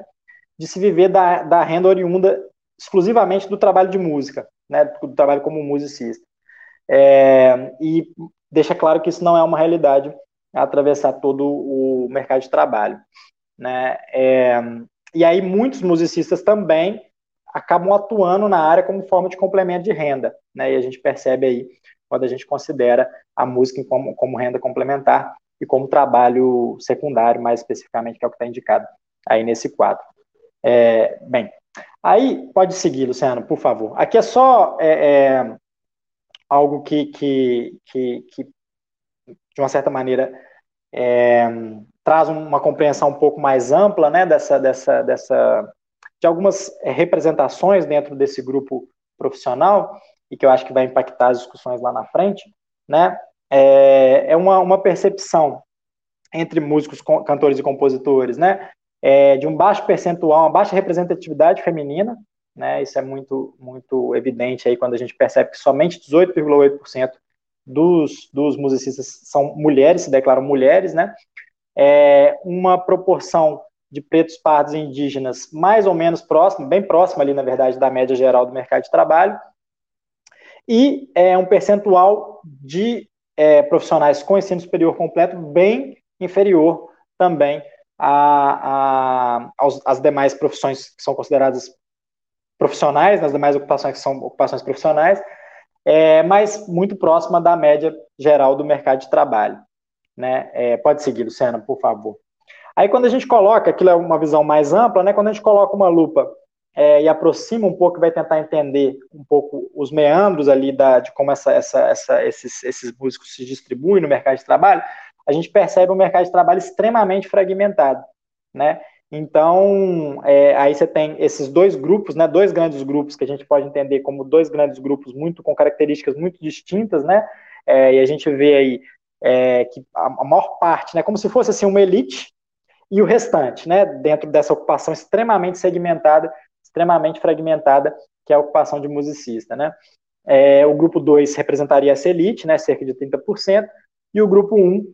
B: de se viver da, da renda oriunda exclusivamente do trabalho de música, né, do trabalho como musicista. É, e deixa claro que isso não é uma realidade atravessar todo o mercado de trabalho. Né? É, e aí muitos musicistas também acabam atuando na área como forma de complemento de renda, né? E a gente percebe aí quando a gente considera a música como, como renda complementar e como trabalho secundário, mais especificamente, que é o que está indicado aí nesse quadro. É, bem, aí pode seguir, Luciano, por favor. Aqui é só é, é, algo que, que, que, que de uma certa maneira, é, traz uma compreensão um pouco mais ampla né, dessa, dessa, dessa, de algumas representações dentro desse grupo profissional, e que eu acho que vai impactar as discussões lá na frente, né, é, é uma, uma percepção entre músicos, cantores e compositores, né, é, de um baixo percentual, uma baixa representatividade feminina, né? Isso é muito, muito evidente aí quando a gente percebe que somente 18,8% dos, dos musicistas são mulheres, se declaram mulheres, né? É uma proporção de pretos, pardos e indígenas mais ou menos próxima, bem próxima ali, na verdade, da média geral do mercado de trabalho, e é um percentual de é, profissionais com ensino superior completo bem inferior também a, a, aos, às demais profissões que são consideradas profissionais, nas demais ocupações que são ocupações profissionais, é, mas muito próxima da média geral do mercado de trabalho. Né? É, pode seguir, Luciano, por favor. Aí, quando a gente coloca, aquilo é uma visão mais ampla, né? quando a gente coloca uma lupa é, e aproxima um pouco, vai tentar entender um pouco os meandros ali da, de como essa, essa, essa, esses, esses músicos se distribuem no mercado de trabalho, a gente percebe um mercado de trabalho extremamente fragmentado, né? Então, é, aí você tem esses dois grupos, né, dois grandes grupos que a gente pode entender como dois grandes grupos muito com características muito distintas, né? É, e a gente vê aí é, que a, maior parte, né, como se fosse assim uma elite e o restante, né, dentro dessa ocupação extremamente segmentada, extremamente fragmentada, que é a ocupação de musicista, né? É, o grupo 2 representaria essa elite, né, cerca de 30%, e o grupo 1, um,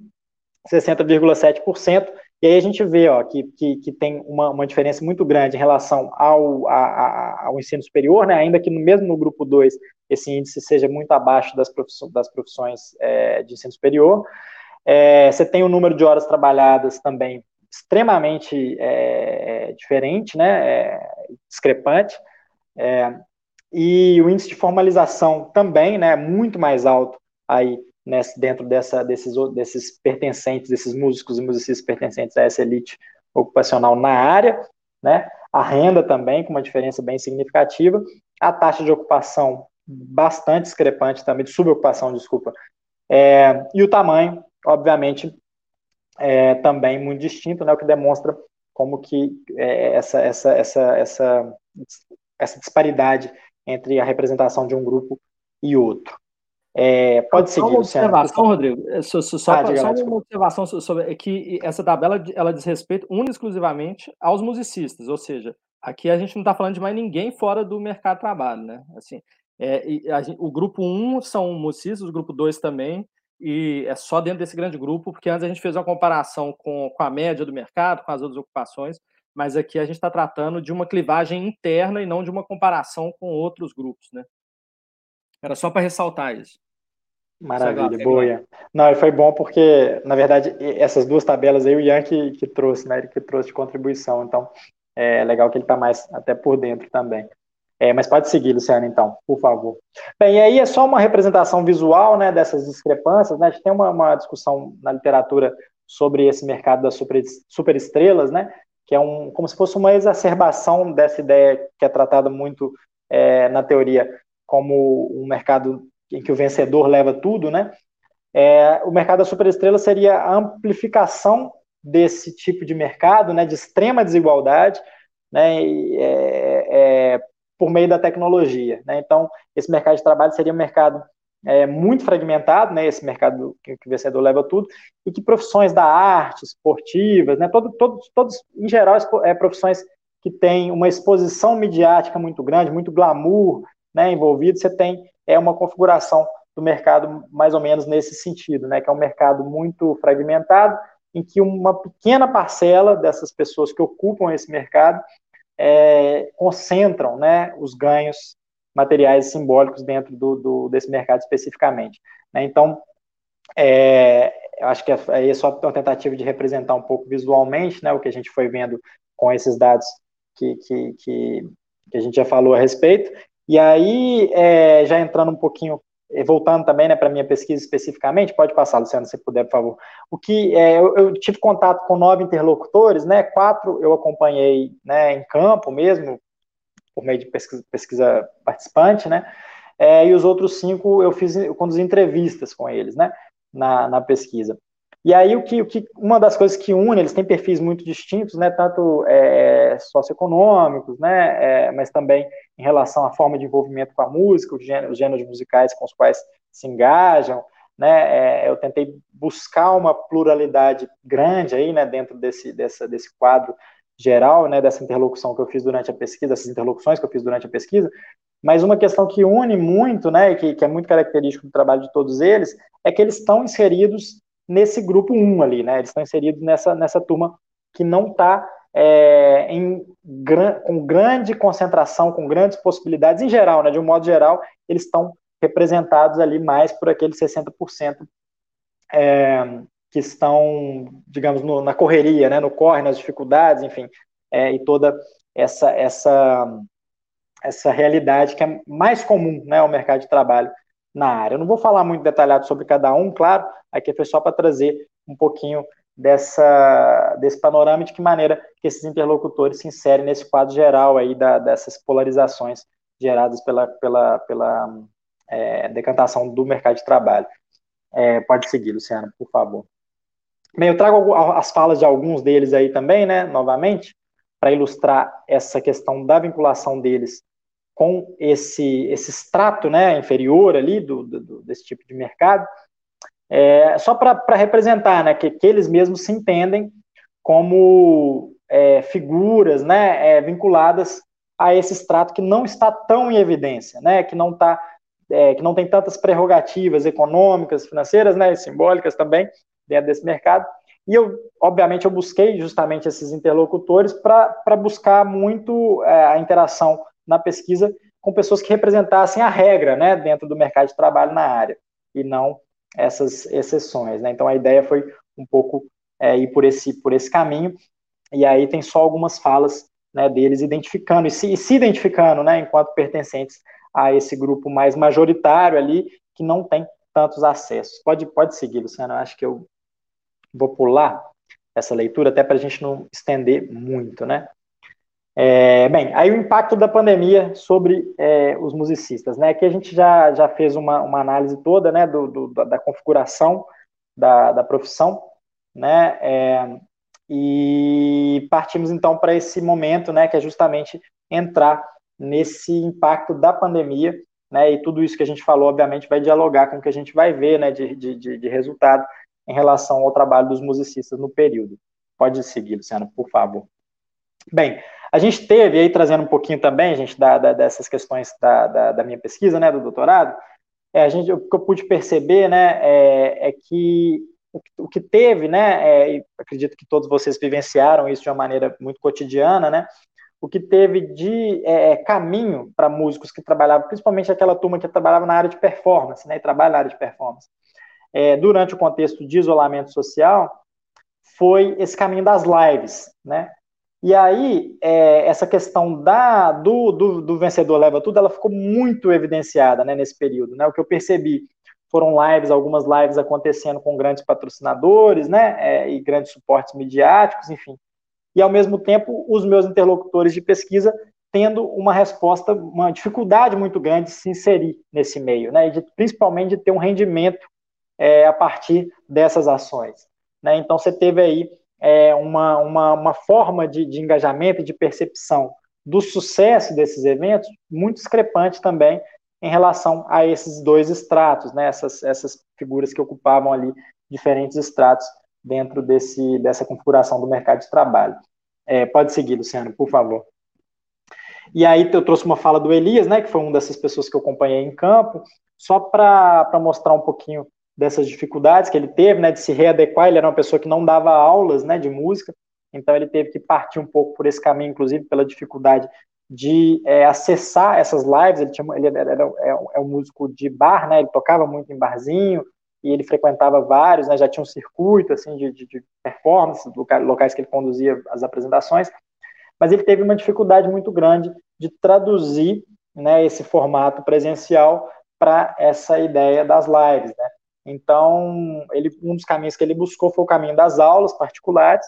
B: 60,7%, e aí a gente vê ó, que, que, que tem uma, uma diferença muito grande em relação ao, a, a, ao ensino superior, né, ainda que no, mesmo no grupo 2 esse índice seja muito abaixo das profissões, das profissões é, de ensino superior. É, você tem o número de horas trabalhadas também extremamente é, diferente, né, discrepante, e o índice de formalização também né, muito mais alto aí nesse, dentro dessa, desses, desses pertencentes, desses músicos e musicistas pertencentes a essa elite ocupacional na área, né? A renda também, com uma diferença bem significativa, a taxa de ocupação bastante discrepante também, de subocupação, desculpa, é, e o tamanho, obviamente, é, também muito distinto, né? O que demonstra como que é, essa, essa, essa, essa, essa disparidade entre a representação de um grupo e outro. É, pode seguir,
C: uma observação, Rodrigo, é, só, só, só, ah, só uma observação sobre é que essa tabela ela diz respeito única exclusivamente aos musicistas, ou seja, aqui a gente não está falando de mais ninguém fora do mercado de trabalho, né? Assim, é, o grupo 1 um são musicistas, o grupo 2 também, e é só dentro desse grande grupo, porque antes a gente fez uma comparação com, com a média do mercado, com as outras ocupações, mas aqui a gente está tratando de uma clivagem interna e não de uma comparação com outros grupos, né? Era só para ressaltar isso.
B: Maravilha, boa. Não, e foi bom porque, na verdade, essas duas tabelas aí o Ian que, que trouxe, né? Ele que trouxe de contribuição. Então, é legal que ele está mais até por dentro também. É, mas pode seguir, Luciano, então, por favor. Bem, e aí é só uma representação visual né, dessas discrepâncias. Né? A gente tem uma, uma discussão na literatura sobre esse mercado das super, superestrelas, né? que é um, como se fosse uma exacerbação dessa ideia que é tratada muito é, na teoria como um mercado em que o vencedor leva tudo, né? É, o mercado da superestrela seria a amplificação desse tipo de mercado, né, de extrema desigualdade, né, é, é, por meio da tecnologia. Né? Então, esse mercado de trabalho seria um mercado é, muito fragmentado, né, esse mercado que, que, o vencedor leva tudo, e que profissões da arte, esportivas, né, todo, todos, todos, em geral, é, profissões que têm uma exposição midiática muito grande, muito glamour, né, envolvido, você tem é uma configuração do mercado mais ou menos nesse sentido, né, que é um mercado muito fragmentado, em que uma pequena parcela dessas pessoas que ocupam esse mercado é, concentram né, os ganhos materiais e simbólicos dentro do, do desse mercado especificamente. Né? Então, é, eu acho que aí é só uma tentativa de representar um pouco visualmente né, o que a gente foi vendo com esses dados que, que, que, que a gente já falou a respeito, e aí, é, já entrando um pouquinho, voltando também né, para a minha pesquisa especificamente, pode passar, Luciano, se puder, por favor. O que é, eu, eu, tive contato com nove interlocutores, né? Quatro eu acompanhei né, em campo mesmo, por meio de pesquisa, pesquisa participante, né? É, e os outros cinco eu fiz, eu conduzi entrevistas com eles, né? Na, na pesquisa. E aí o que, o que uma das coisas que une, eles têm perfis muito distintos, né, tanto é, socioeconômicos, né, é, mas também em relação à forma de envolvimento com a música, os gêneros, os gêneros musicais com os quais se engajam, né, é, eu tentei buscar uma pluralidade grande aí, né, dentro desse, dessa, desse quadro geral, né, dessa interlocução que eu fiz durante a pesquisa, dessas interlocuções que eu fiz durante a pesquisa, mas uma questão que une muito, né, que, que é muito característico do trabalho de todos eles, é que eles estão inseridos nesse grupo 1 ali, né? Eles estão inseridos nessa, nessa turma que não está é, em, com grande concentração, com grandes possibilidades, em geral, né? De um modo geral, eles estão representados ali mais por aqueles 60% é, que estão, digamos, no, na correria, né? No corre, nas dificuldades, enfim, é, e toda essa, essa, essa realidade que é mais comum, né? Ao mercado de trabalho na área. Eu não vou falar muito detalhado sobre cada um, claro, aqui foi só para trazer um pouquinho dessa, desse panorama e de que maneira que esses interlocutores se inserem nesse quadro geral aí da, dessas polarizações geradas pela, pela, pela é, decantação do mercado de trabalho. É, pode seguir, Luciano, por favor. Bem, eu trago as falas de alguns deles aí também, né, novamente, para ilustrar essa questão da vinculação deles com esse, esse extrato né, inferior ali do, do desse tipo de mercado, é, só para representar né, que, que, eles mesmos se entendem como é, figuras né, é, vinculadas a esse extrato que não está tão em evidência, né, que não tá, é, que não tem tantas prerrogativas econômicas, financeiras, né, simbólicas também dentro desse mercado, e eu, obviamente, eu busquei justamente esses interlocutores para buscar muito é, a interação na pesquisa com pessoas que representassem a regra, né, dentro do mercado de trabalho na área, e não essas exceções, né. Então, a ideia foi um pouco é, ir por esse, por esse caminho, e aí tem só algumas falas né, deles identificando, e se, e se identificando, né, enquanto pertencentes a esse grupo mais majoritário ali, que não tem tantos acessos. Pode, pode seguir, Luciano, acho que eu vou pular essa leitura até para a gente não estender muito, né? É, bem, aí o impacto da pandemia sobre é, os musicistas, né? Aqui a gente já, já fez uma, uma análise toda, né, do, do da configuração da, da profissão, né? É, e partimos então para esse momento, né, que é justamente entrar nesse impacto da pandemia, né? E tudo isso que a gente falou, obviamente, vai dialogar com o que a gente vai ver, né, de, de, de resultado em relação ao trabalho dos musicistas no período. Pode seguir, Luciano, por favor. Bem, a gente teve aí, trazendo um pouquinho também, gente, da, da, dessas questões da, da, da, minha pesquisa, né, do doutorado, é, a gente, o que eu pude perceber, né, é, é que o, que teve, né, é, acredito que todos vocês vivenciaram isso de uma maneira muito cotidiana, né, o que teve de é, caminho para músicos que trabalhavam, principalmente aquela turma que trabalhava na área de performance, né, e trabalha na área de performance, é, durante o contexto de isolamento social foi esse caminho das lives, né? E aí, é, essa questão da, do, do, do, vencedor leva tudo, ela ficou muito evidenciada né, nesse período. Né? O que eu percebi foram lives, algumas lives acontecendo com grandes patrocinadores, né, é, e grandes suportes midiáticos, enfim. E, ao mesmo tempo, os meus interlocutores de pesquisa tendo uma resposta, uma dificuldade muito grande de se inserir nesse meio, né, e de, principalmente de ter um rendimento é, a partir dessas ações. Né? Então, você teve aí é, uma, uma, uma forma de, de engajamento e de percepção do sucesso desses eventos muito discrepante também em relação a esses dois estratos, né? essas, essas figuras que ocupavam ali diferentes estratos dentro desse, dessa configuração do mercado de trabalho. É, pode seguir, Luciano, por favor. E aí eu trouxe uma fala do Elias, né, que foi uma dessas pessoas que eu acompanhei em campo, só para mostrar um pouquinho dessas dificuldades que ele teve, né, de se readequar. Ele era uma pessoa que não dava aulas, né, de música, então ele teve que partir um pouco por esse caminho, inclusive pela dificuldade de é, acessar essas lives. Ele, tinha, ele era, era é, é, um músico de bar, né, ele tocava muito em barzinho e ele frequentava vários, né, já tinha um circuito assim de, de, de performance, locais, que ele conduzia as apresentações, mas ele teve uma dificuldade muito grande de traduzir né, esse formato presencial para essa ideia das lives, né? Então, ele, um dos caminhos que ele buscou foi o caminho das aulas particulares,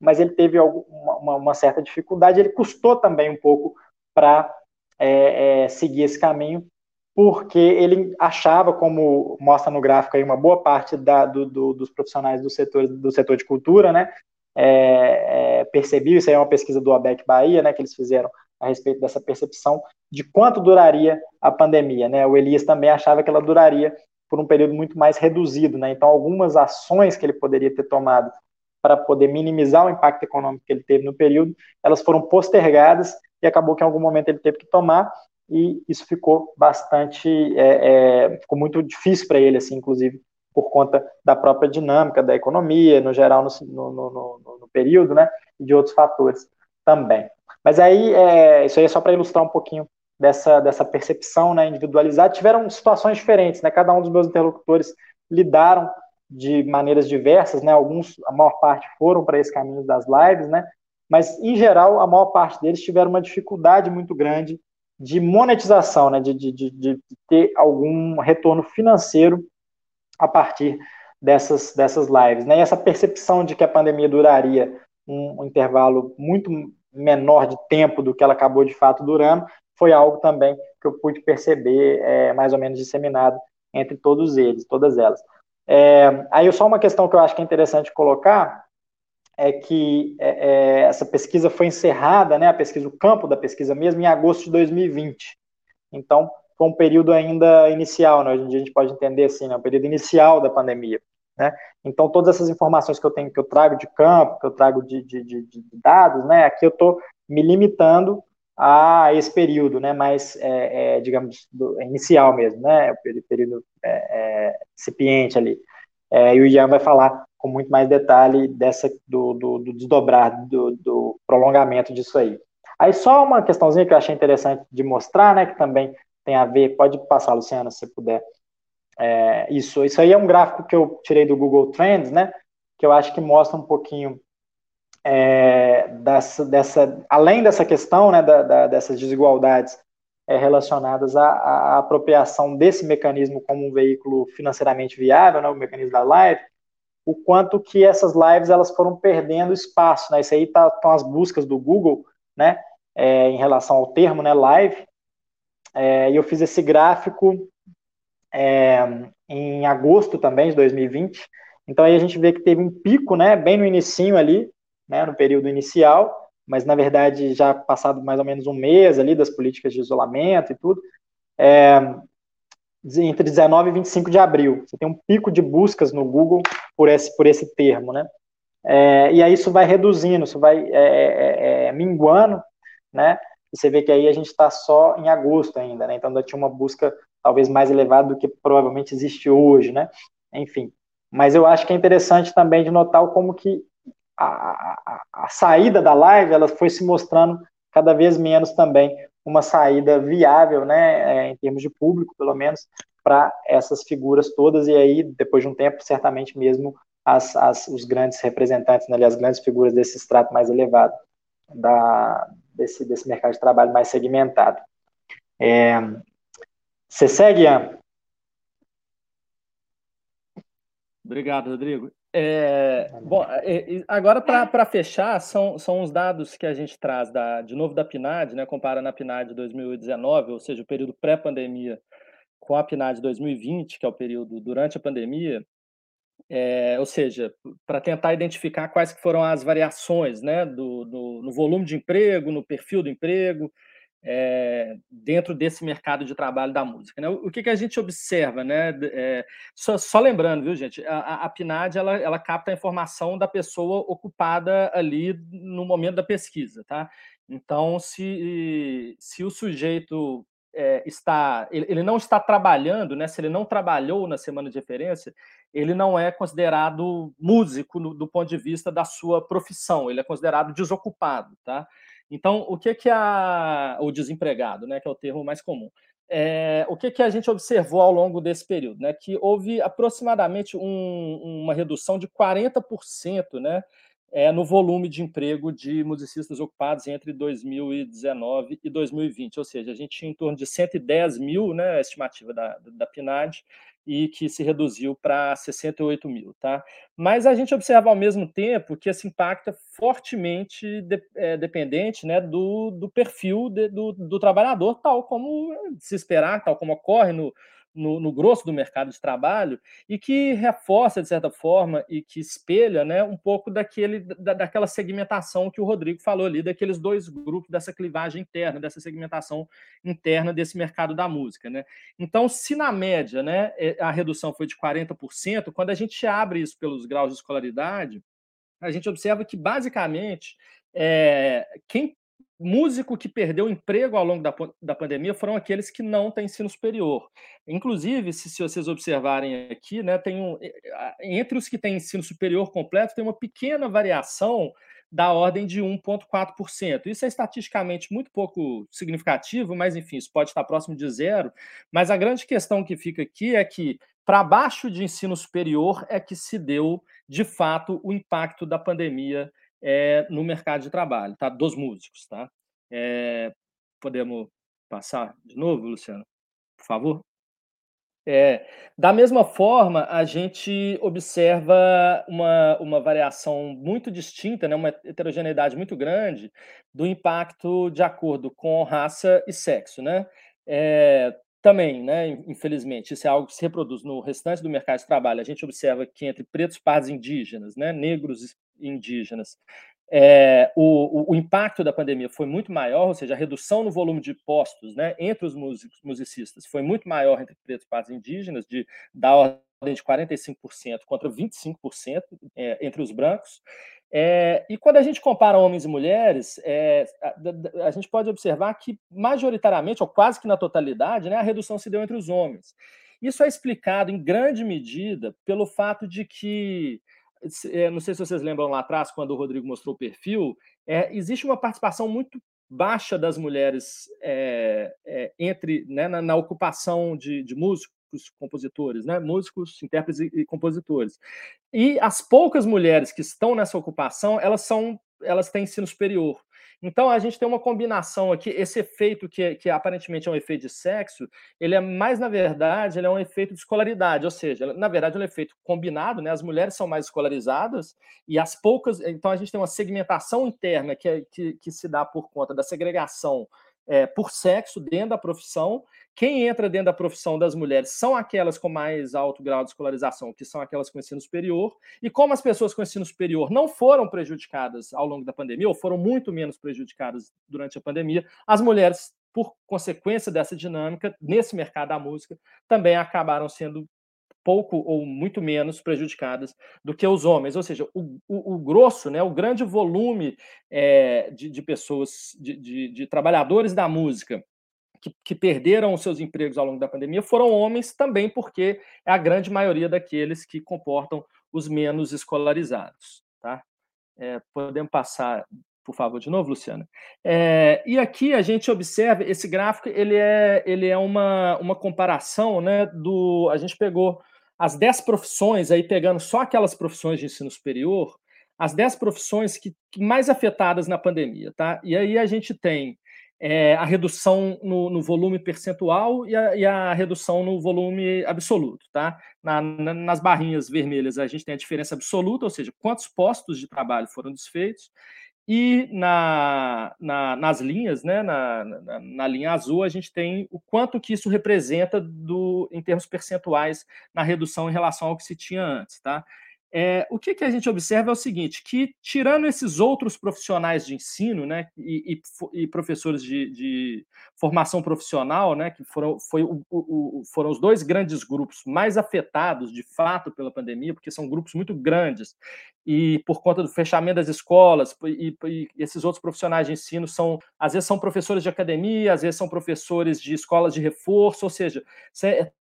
B: mas ele teve uma, uma certa dificuldade, ele custou também um pouco para é, é, seguir esse caminho, porque ele achava, como mostra no gráfico aí, uma boa parte da, do, do, dos profissionais do setor, do setor de cultura, né, é, é percebeu, isso aí é uma pesquisa do ABEC Bahia, né, que eles fizeram a respeito dessa percepção de quanto duraria a pandemia, né, o Elias também achava que ela duraria por um período muito mais reduzido, né? Então, algumas ações que ele poderia ter tomado para poder minimizar o impacto econômico que ele teve no período, elas foram postergadas e acabou que em algum momento ele teve que tomar e isso ficou bastante, é, é, ficou muito difícil para ele, assim, inclusive por conta da própria dinâmica da economia, no geral, no, no, no, no período, né, e de outros fatores também. Mas aí, é, isso aí é só para ilustrar um pouquinho dessa, dessa percepção né, individualizada, tiveram situações diferentes, né? Cada um dos meus interlocutores lidaram de maneiras diversas, né? Alguns, a maior parte foram para esse caminho das lives, né? Mas em geral, a maior parte deles tiveram uma dificuldade muito grande de monetização, né? De, de, de, de ter algum retorno financeiro a partir dessas, dessas lives. Né? E essa percepção de que a pandemia duraria um, um intervalo muito menor de tempo do que ela acabou de fato durando, foi algo também que eu pude perceber é, mais ou menos disseminado entre todos eles, todas elas. É, aí só uma questão que eu acho que é interessante colocar é que é, é, essa pesquisa foi encerrada, né, a pesquisa, o campo da pesquisa mesmo, em agosto de 2020. Então, foi um período ainda inicial, né, hoje em dia a gente pode entender assim, né, um período inicial da pandemia. Né? Então, todas essas informações que eu tenho, que eu trago de campo, que eu trago de, de, de, de dados, né, aqui eu estou me limitando a esse período, né, mais, é, é, digamos, do, inicial mesmo, né, o período é, é incipiente ali. É, e o Ian vai falar com muito mais detalhe dessa, do, do, do desdobrar, do, do, prolongamento disso aí. Aí só uma questãozinha que eu achei interessante de mostrar, né, que também tem a ver, pode passar, Luciana, se puder, é, isso, isso aí é um gráfico que eu tirei do Google Trends, né, que eu acho que mostra um pouquinho é, dessa, dessa, além dessa questão, né, da, da, dessas desigualdades é, relacionadas à, à, apropriação desse mecanismo como um veículo financeiramente viável, né, o mecanismo da live, o quanto que essas lives elas foram perdendo espaço, né, isso aí estão tá, as buscas do Google, né, é, em relação ao termo, né, live, é, e eu fiz esse gráfico é, em agosto também de 2020, então aí a gente vê que teve um pico, né, bem no início ali, né, no período inicial, mas na verdade já passado mais ou menos um mês ali das políticas de isolamento e tudo, é, entre 19 e 25 de abril. Você tem um pico de buscas no Google por esse, por esse termo, né? É, e aí isso vai reduzindo, isso vai é, é, é minguando, né? E você vê que aí a gente está só em agosto ainda, né? Então ainda tinha uma busca talvez mais elevada do que provavelmente existe hoje, né? Enfim. Mas eu acho que é interessante também de notar como que a, a, a saída da live ela foi se mostrando cada vez menos também uma saída viável, né, é, em termos de público, pelo menos, para essas figuras todas, e aí, depois de um tempo, certamente mesmo as, as, os grandes representantes, né, as grandes figuras desse extrato mais elevado, da, desse, desse mercado de trabalho mais segmentado. É, você segue, Ian?
C: Obrigado, Rodrigo. É, bom, é, agora para fechar, são, são os dados que a gente traz da, de novo da PNAD, né, comparando a PNAD 2019, ou seja, o período pré-pandemia, com a PNAD 2020, que é o período durante a pandemia, é, ou seja, para tentar identificar quais que foram as variações né, do, do, no volume de emprego, no perfil do emprego, é, dentro desse mercado de trabalho da música. Né? O, que, que a gente observa, né? É, só, só, lembrando, viu, gente, a, a PNAD ela, ela capta a informação da pessoa ocupada ali no momento da pesquisa, tá? Então, se, se o sujeito é, está, ele, ele, não está trabalhando, né? Se ele não trabalhou na semana de referência, ele não é considerado músico no, do ponto de vista da sua profissão. Ele é considerado desocupado, tá? Então, o que que a o desempregado, né, que é o termo mais comum. É, o que, que a gente observou ao longo desse período? Né, que houve aproximadamente um, uma redução de 40% né, é, no volume de emprego de musicistas ocupados entre 2019 e 2020, ou seja, a gente tinha em torno de 110 mil, né, a estimativa da, da PNAD, e que se reduziu para 68 mil. Tá? Mas a gente observa ao mesmo tempo que esse impacto é fortemente de, é, dependente né, do, do perfil de, do, do trabalhador, tal como se esperar, tal como ocorre no, no, no, grosso do mercado de trabalho e que reforça, de certa forma, e que espelha né, um pouco daquele, da, daquela segmentação que o Rodrigo falou ali, daqueles dois grupos, dessa clivagem interna, dessa segmentação interna desse mercado da música. Né? Então, se na média né, é, a redução foi de 40%, quando a gente abre isso pelos graus de escolaridade, a gente observa que, basicamente, é, quem músico que perdeu emprego ao longo da, da pandemia foram aqueles que não têm ensino superior. Inclusive, se, se vocês observarem aqui, né, tem um, entre os que têm ensino superior completo, tem uma pequena variação da ordem de 1,4%. Isso é estatisticamente muito pouco significativo, mas enfim, isso pode estar próximo de zero. Mas a grande questão que fica aqui é que, para baixo de ensino superior, é que se deu, de fato, o impacto da pandemia é, no mercado de trabalho, tá? Dos músicos, tá? É, podemos passar de novo, Luciano, por favor? É, da mesma forma, a gente observa uma, uma variação muito distinta, né, uma heterogeneidade muito grande do impacto de acordo com raça e sexo. Né? É, também, né, infelizmente, isso é algo que se reproduz no restante do mercado de trabalho. A gente observa que entre pretos, pardos indígenas, né, negros indígenas, é, o, o, impacto da pandemia foi muito maior, ou seja, a redução no volume de postos né, entre os músicos, musicistas foi muito maior entre pretos e indígenas, de, da ordem de 45% contra 25% é, entre os brancos. É, e quando a gente compara homens e mulheres, é, a, a, gente pode observar que, majoritariamente, ou quase que na totalidade, né, a redução se deu entre os homens. Isso é explicado, em grande medida, pelo fato de que não sei se vocês lembram lá atrás, quando o Rodrigo mostrou o perfil, é, existe uma participação muito baixa das mulheres é, é, entre né, na, na, ocupação de, de músicos, compositores, né, músicos, intérpretes e, e compositores. E as poucas mulheres que estão nessa ocupação, elas são elas têm ensino superior. Então a gente tem uma combinação aqui, esse efeito que, que aparentemente é um efeito de sexo, ele é mais, na verdade, ele é um efeito de escolaridade, ou seja, na verdade, é um efeito combinado, né? As mulheres são mais escolarizadas e as poucas. Então a gente tem uma segmentação interna que, é, que, que se dá por conta da segregação é, por sexo dentro da profissão. Quem entra dentro da profissão das mulheres são aquelas com mais alto grau de escolarização, que são aquelas com ensino superior. E como as pessoas com ensino superior não foram prejudicadas ao longo da pandemia, ou foram muito menos prejudicadas durante a pandemia, as mulheres, por consequência dessa dinâmica, nesse mercado da música, também acabaram sendo pouco ou muito menos prejudicadas do que os homens. Ou seja, o, o, o grosso, né, o grande volume é, de, de, pessoas, de, de, de, trabalhadores da música que, que, perderam os seus empregos ao longo da pandemia foram homens também, porque é a grande maioria daqueles que comportam os menos escolarizados. Tá? É, podemos passar por favor, de novo, Luciana. É, e aqui a gente observa esse gráfico, ele é, ele é uma, uma comparação, né? Do a gente pegou as 10 profissões, aí pegando só aquelas profissões de ensino superior, as 10 profissões que, que mais afetadas na pandemia, tá? E aí a gente tem é, a redução no, no volume percentual e a, e a, redução no volume absoluto, tá? Na, na, nas barrinhas vermelhas a gente tem a diferença absoluta, ou seja, quantos postos de trabalho foram desfeitos, e na, na, nas linhas, né, na, na, na, linha azul, a gente tem o quanto que isso representa do, em termos percentuais na redução em relação ao que se tinha antes. Tá? É, o que, que, a gente observa é o seguinte, que tirando esses outros profissionais de ensino, né, e, e, e professores de, de, formação profissional, né, que foram, foi o, o, foram os dois grandes grupos mais afetados, de fato, pela pandemia, porque são grupos muito grandes, e por conta do fechamento das escolas, e, e esses outros profissionais de ensino são, às vezes são professores de academia, às vezes são professores de escolas de reforço, ou seja,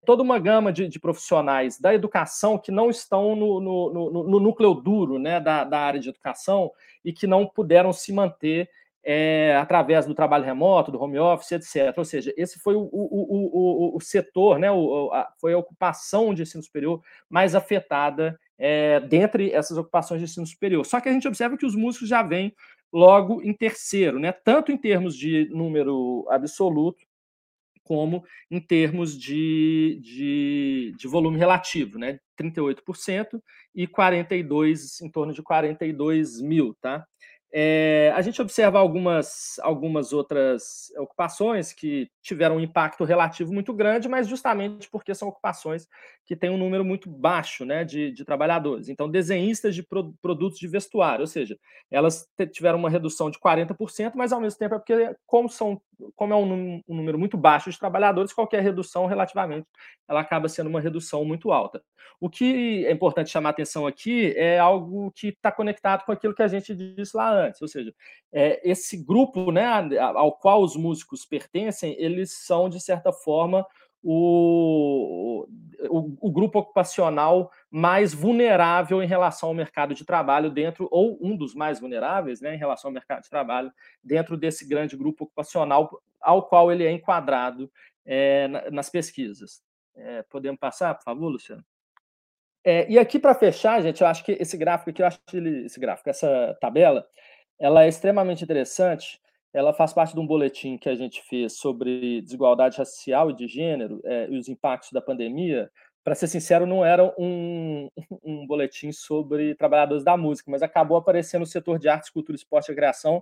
C: toda uma gama de, de, profissionais da educação que não estão no, no, no, no núcleo duro né, da, da, área de educação e que não puderam se manter é, através do trabalho remoto, do home office, etc. Ou seja, esse foi o, o, o, o setor, né, a, foi a ocupação de ensino superior mais afetada é, dentre essas ocupações de ensino superior. Só que a gente observa que os músicos já vêm logo em terceiro, né, tanto em termos de número absoluto, como em termos de, de, de volume relativo, né? 38% e 42, em torno de 42 mil, tá? É, a gente observa algumas, algumas outras ocupações que tiveram um impacto relativo muito grande, mas justamente porque são ocupações que têm um número muito baixo né, de, de trabalhadores. Então, desenhistas de pro, produtos de vestuário, ou seja, elas tiveram uma redução de 40%, mas ao mesmo tempo é porque, como, são, como é um, um número muito baixo de trabalhadores, qualquer redução relativamente ela acaba sendo uma redução muito alta. O que é importante chamar atenção aqui é algo que está conectado com aquilo que a gente disse lá antes, ou seja, é, esse grupo né, ao qual os músicos pertencem, eles são, de certa forma, o, o, o, grupo ocupacional mais vulnerável em relação ao mercado de trabalho dentro, ou um dos mais vulneráveis né, em relação ao mercado de trabalho, dentro desse grande grupo ocupacional ao qual ele é enquadrado é, nas pesquisas. É, podemos passar, por favor, Luciano? É, e aqui, para fechar, gente, eu acho que esse gráfico aqui, eu acho que ele, esse gráfico, essa tabela, ela é extremamente interessante, ela faz parte de um boletim que a gente fez sobre desigualdade racial e de gênero é, e os impactos da pandemia. Para ser sincero, não era um, um boletim sobre trabalhadores da música, mas acabou aparecendo o setor de artes, cultura, esporte e recreação,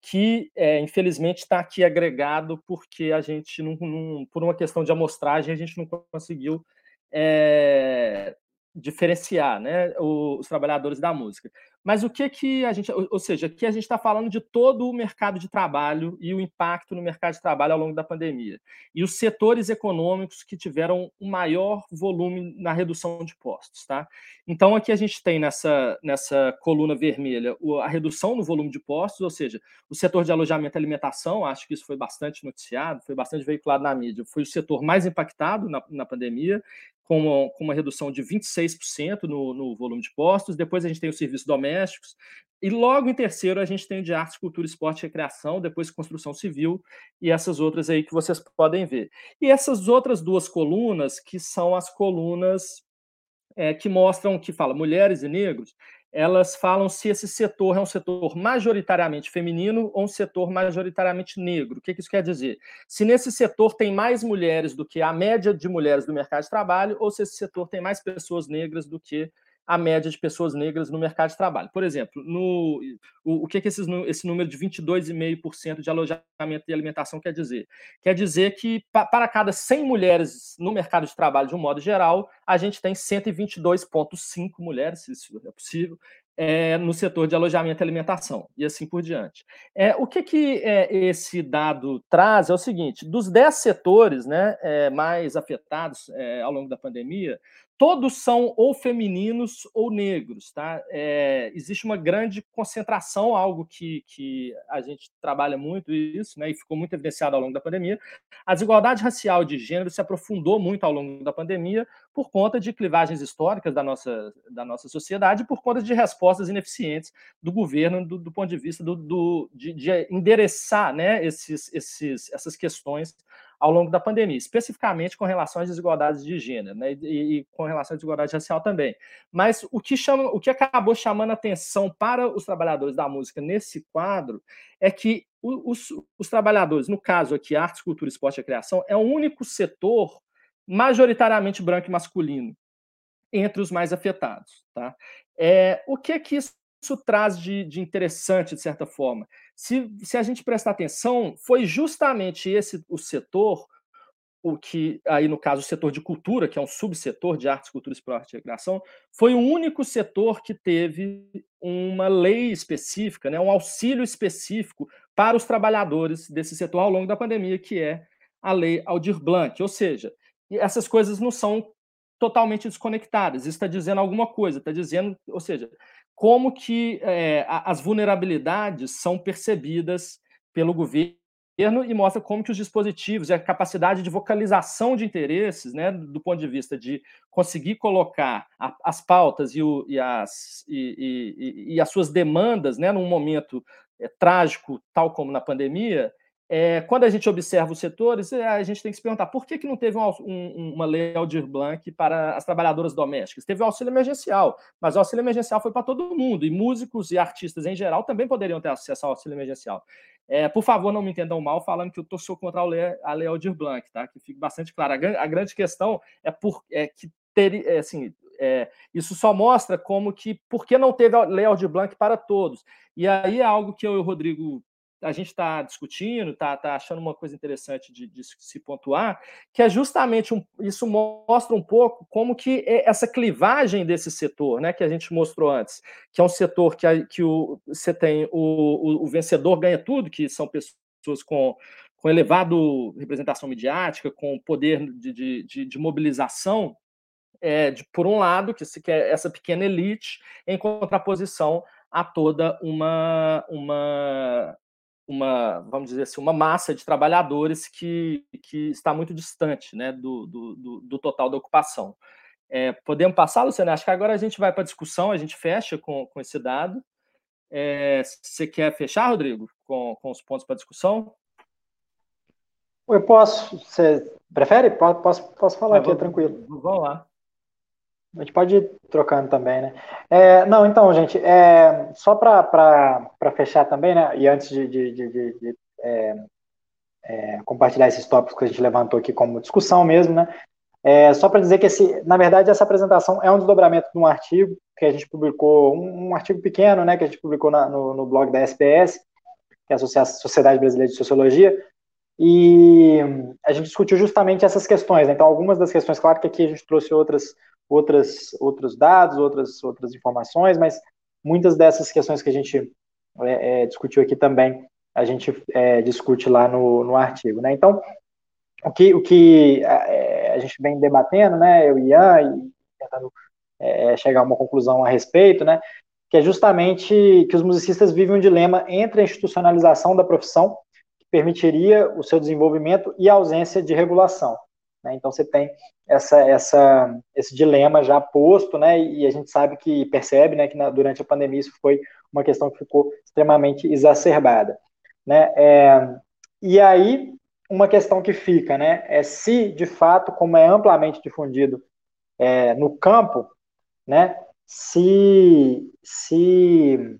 C: que é, infelizmente está aqui agregado porque a gente, não, não, por uma questão de amostragem, a gente não conseguiu é, diferenciar né, os trabalhadores da música. Mas o que que a gente, ou seja, aqui a gente está falando de todo o mercado de trabalho e o impacto no mercado de trabalho ao longo da pandemia. E os setores econômicos que tiveram o maior volume na redução de postos. Tá? Então, aqui a gente tem nessa, nessa coluna vermelha a redução no volume de postos, ou seja, o setor de alojamento e alimentação, acho que isso foi bastante noticiado, foi bastante veiculado na mídia, foi o setor mais impactado na, na pandemia, com uma, com uma redução de 26% no, no volume de postos. Depois a gente tem o serviço doméstico domésticos. E logo em terceiro a gente tem de arte, cultura, esporte e recreação, depois construção civil e essas outras aí que vocês podem ver. E essas outras duas colunas, que são as colunas é, que mostram, que fala mulheres e negros, elas falam se esse setor é um setor majoritariamente feminino ou um setor majoritariamente negro. O que isso quer dizer? Se nesse setor tem mais mulheres do que a média de mulheres do mercado de trabalho, ou se esse setor tem mais pessoas negras do que a média de pessoas negras no mercado de trabalho. Por exemplo, no, o, o que, que esses, esse número de 22,5% de alojamento e alimentação quer dizer? Quer dizer que para cada 100 mulheres no mercado de trabalho, de um modo geral, a gente tem 122,5 mulheres, se isso é possível, é, no setor de alojamento e alimentação, e assim por diante. É, o que, que é, esse dado traz é o seguinte: dos 10 setores né, é, mais afetados é, ao longo da pandemia, todos são ou femininos ou negros, tá? É, existe uma grande concentração, algo que, que a gente trabalha muito isso, né? E ficou muito evidenciado ao longo da pandemia. A desigualdade racial de gênero se aprofundou muito ao longo da pandemia por conta de clivagens históricas da nossa, da nossa sociedade, por conta de respostas ineficientes do governo do, do ponto de vista do, do de, de, endereçar, né? Esses, esses, essas questões ao longo da pandemia, especificamente com relação às desigualdades de gênero, né, e, e, com relação à desigualdade racial também. Mas o que, chama, o que acabou chamando atenção para os trabalhadores da música nesse quadro é que os, os trabalhadores, no caso aqui, artes, cultura, esporte e recreação, é o único setor majoritariamente branco e masculino entre os mais afetados. Tá? É, o que é que isso isso traz de, de, interessante, de certa forma? Se, se a gente prestar atenção, foi justamente esse o setor, o que, aí no caso, o setor de cultura, que é um subsetor de artes, cultura, esporte e recreação, foi o único setor que teve uma lei específica, né, um auxílio específico para os trabalhadores desse setor ao longo da pandemia, que é a lei Aldir Blanc. Ou seja, essas coisas não são totalmente desconectadas. Isso está dizendo alguma coisa, está dizendo, ou seja, como que é, as vulnerabilidades são percebidas pelo governo e mostra como que os dispositivos e a capacidade de vocalização de interesses, né, do ponto de vista de conseguir colocar a, as pautas e, o, e, as, e, e, e, as suas demandas, né, num momento é, trágico, tal como na pandemia, é, quando a gente observa os setores, é, a gente tem que se perguntar por que, que não teve um, um, uma lei Aldir Blanc para as trabalhadoras domésticas? Teve o auxílio emergencial, mas o auxílio emergencial foi para todo mundo, e músicos e artistas em geral também poderiam ter acesso ao auxílio emergencial. É, por favor, não me entendam mal falando que eu sou contra a lei, a lei Aldir Blanc, tá? que fique bastante claro. A, a grande questão é, por, é que ter, é, assim, é, isso só mostra como que por que não teve a lei Aldir Blanc para todos. E aí é algo que eu e o Rodrigo a gente está discutindo, está tá achando uma coisa interessante de, de, se pontuar, que é justamente um, isso mostra um pouco como que essa clivagem desse setor, né, que a gente mostrou antes, que é um setor que, a, que o, você tem o, o, o vencedor ganha tudo, que são pessoas com, com elevado representação midiática, com poder de, de, de, de mobilização, é, de, por um lado, que, se, que é essa pequena elite, em contraposição a toda uma, uma uma, vamos dizer assim, uma massa de trabalhadores que, que está muito distante né, do, do, do total da ocupação. É, podemos passar, Luciana? Acho que agora a gente vai para a discussão, a gente fecha com, com esse dado. É, você quer fechar, Rodrigo, com, com os pontos para discussão?
B: Eu posso. Você prefere? Posso, posso falar aqui, é tranquilo.
C: Vamos lá.
B: A gente pode ir trocando também, né? É, não, então, gente, é, só para fechar também, né? E antes de, de, de, de, é, é, compartilhar esses tópicos que a gente levantou aqui como discussão mesmo, né? É, só para dizer que, esse, na verdade, essa apresentação é um desdobramento de um artigo que a gente publicou, um, um artigo pequeno, né, que a gente publicou na, no, no, blog da SPS, que é a Sociedade Brasileira de Sociologia, e a gente discutiu justamente essas questões. Né? Então, algumas das questões, claro que aqui a gente trouxe outras, outras, outros dados, outras, outras informações, mas muitas dessas questões que a gente é, é, discutiu aqui também, a gente é, discute lá no, no artigo. Né? Então, o que, o que é, a gente vem debatendo, né, eu e Ian, e tentando é, chegar a uma conclusão a respeito, né, que é justamente que os musicistas vivem um dilema entre a institucionalização da profissão, que permitiria o seu desenvolvimento, e a ausência de regulação. Né? Então, você tem essa, essa, esse dilema já posto, né, e a gente sabe que percebe né, que na, durante a pandemia isso foi uma questão que ficou extremamente exacerbada. Né? É, e aí, uma questão que fica, né, é se de fato, como é amplamente difundido é, no campo, né, se, se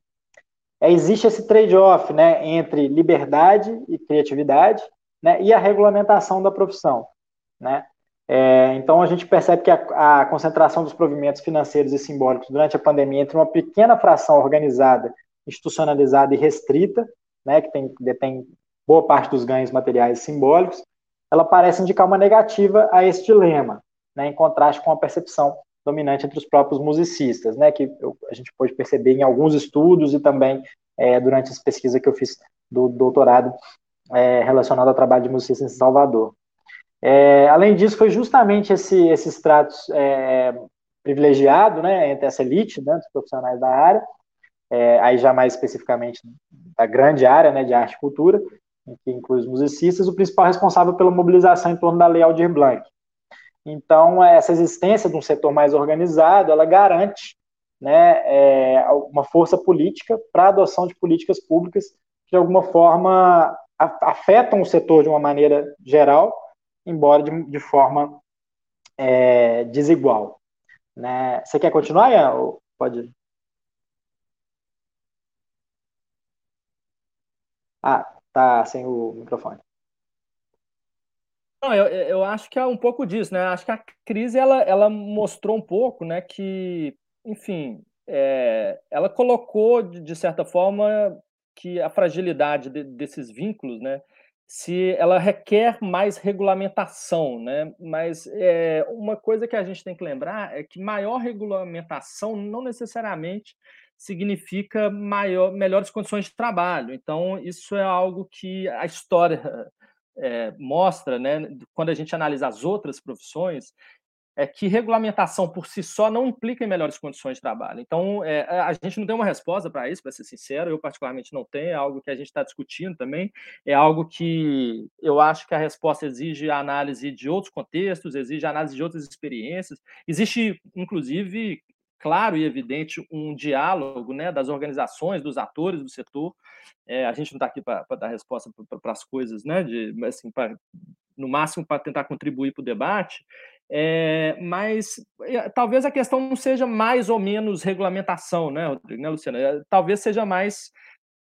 B: é, existe esse trade-off, né, entre liberdade e criatividade, né, e a regulamentação da profissão, né. É, então a gente percebe que a, a concentração dos provimentos financeiros e simbólicos durante a pandemia entre uma pequena fração organizada, institucionalizada e restrita, né, que tem, detém boa parte dos ganhos materiais simbólicos, ela parece indicar uma negativa a esse dilema, né, em contraste com a percepção dominante entre os próprios musicistas, né, que eu, a gente pode perceber em alguns estudos e também é, durante as pesquisas que eu fiz do doutorado é, relacionado ao trabalho de musicistas em Salvador. É, além disso, foi justamente esse, esse é, privilegiado né, entre essa elite né, dos profissionais da área, é, aí já mais especificamente da grande área né, de arte e cultura, que inclui os musicistas, o principal responsável pela mobilização em torno da Lei Aldir Blanc. Então, essa existência de um setor mais organizado, ela garante né, é, uma força política para a adoção de políticas públicas que, de alguma forma, afetam o setor de uma maneira geral, embora de, de forma é, desigual. Né? Você quer continuar, Ian? Ou pode Ah, tá sem o microfone.
C: Não, eu, eu acho que é um pouco disso, né? Acho que a crise ela, ela mostrou um pouco, né, que, enfim, é, ela colocou de certa forma que a fragilidade de, desses vínculos, né, se ela requer mais regulamentação, né? Mas é, uma coisa que a gente tem que lembrar é que maior regulamentação não necessariamente significa maior, melhores condições de trabalho. Então, isso é algo que a história é, mostra, né? quando a gente analisa as outras profissões, é que regulamentação por si só não implica em melhores condições de trabalho. Então, é, a gente não tem uma resposta para isso, para ser sincero, eu particularmente não tenho, é algo que a gente está discutindo também, é algo que eu acho que a resposta exige a análise de outros contextos, exige a análise de outras experiências, existe, inclusive, claro e evidente um diálogo né, das organizações, dos atores do setor. É, a gente não está aqui para dar resposta para as coisas, né, de, assim, pra, no máximo para tentar contribuir para o debate, é, mas é, talvez a questão não seja mais ou menos regulamentação, né, Rodrigo, né, Luciana? É, talvez seja mais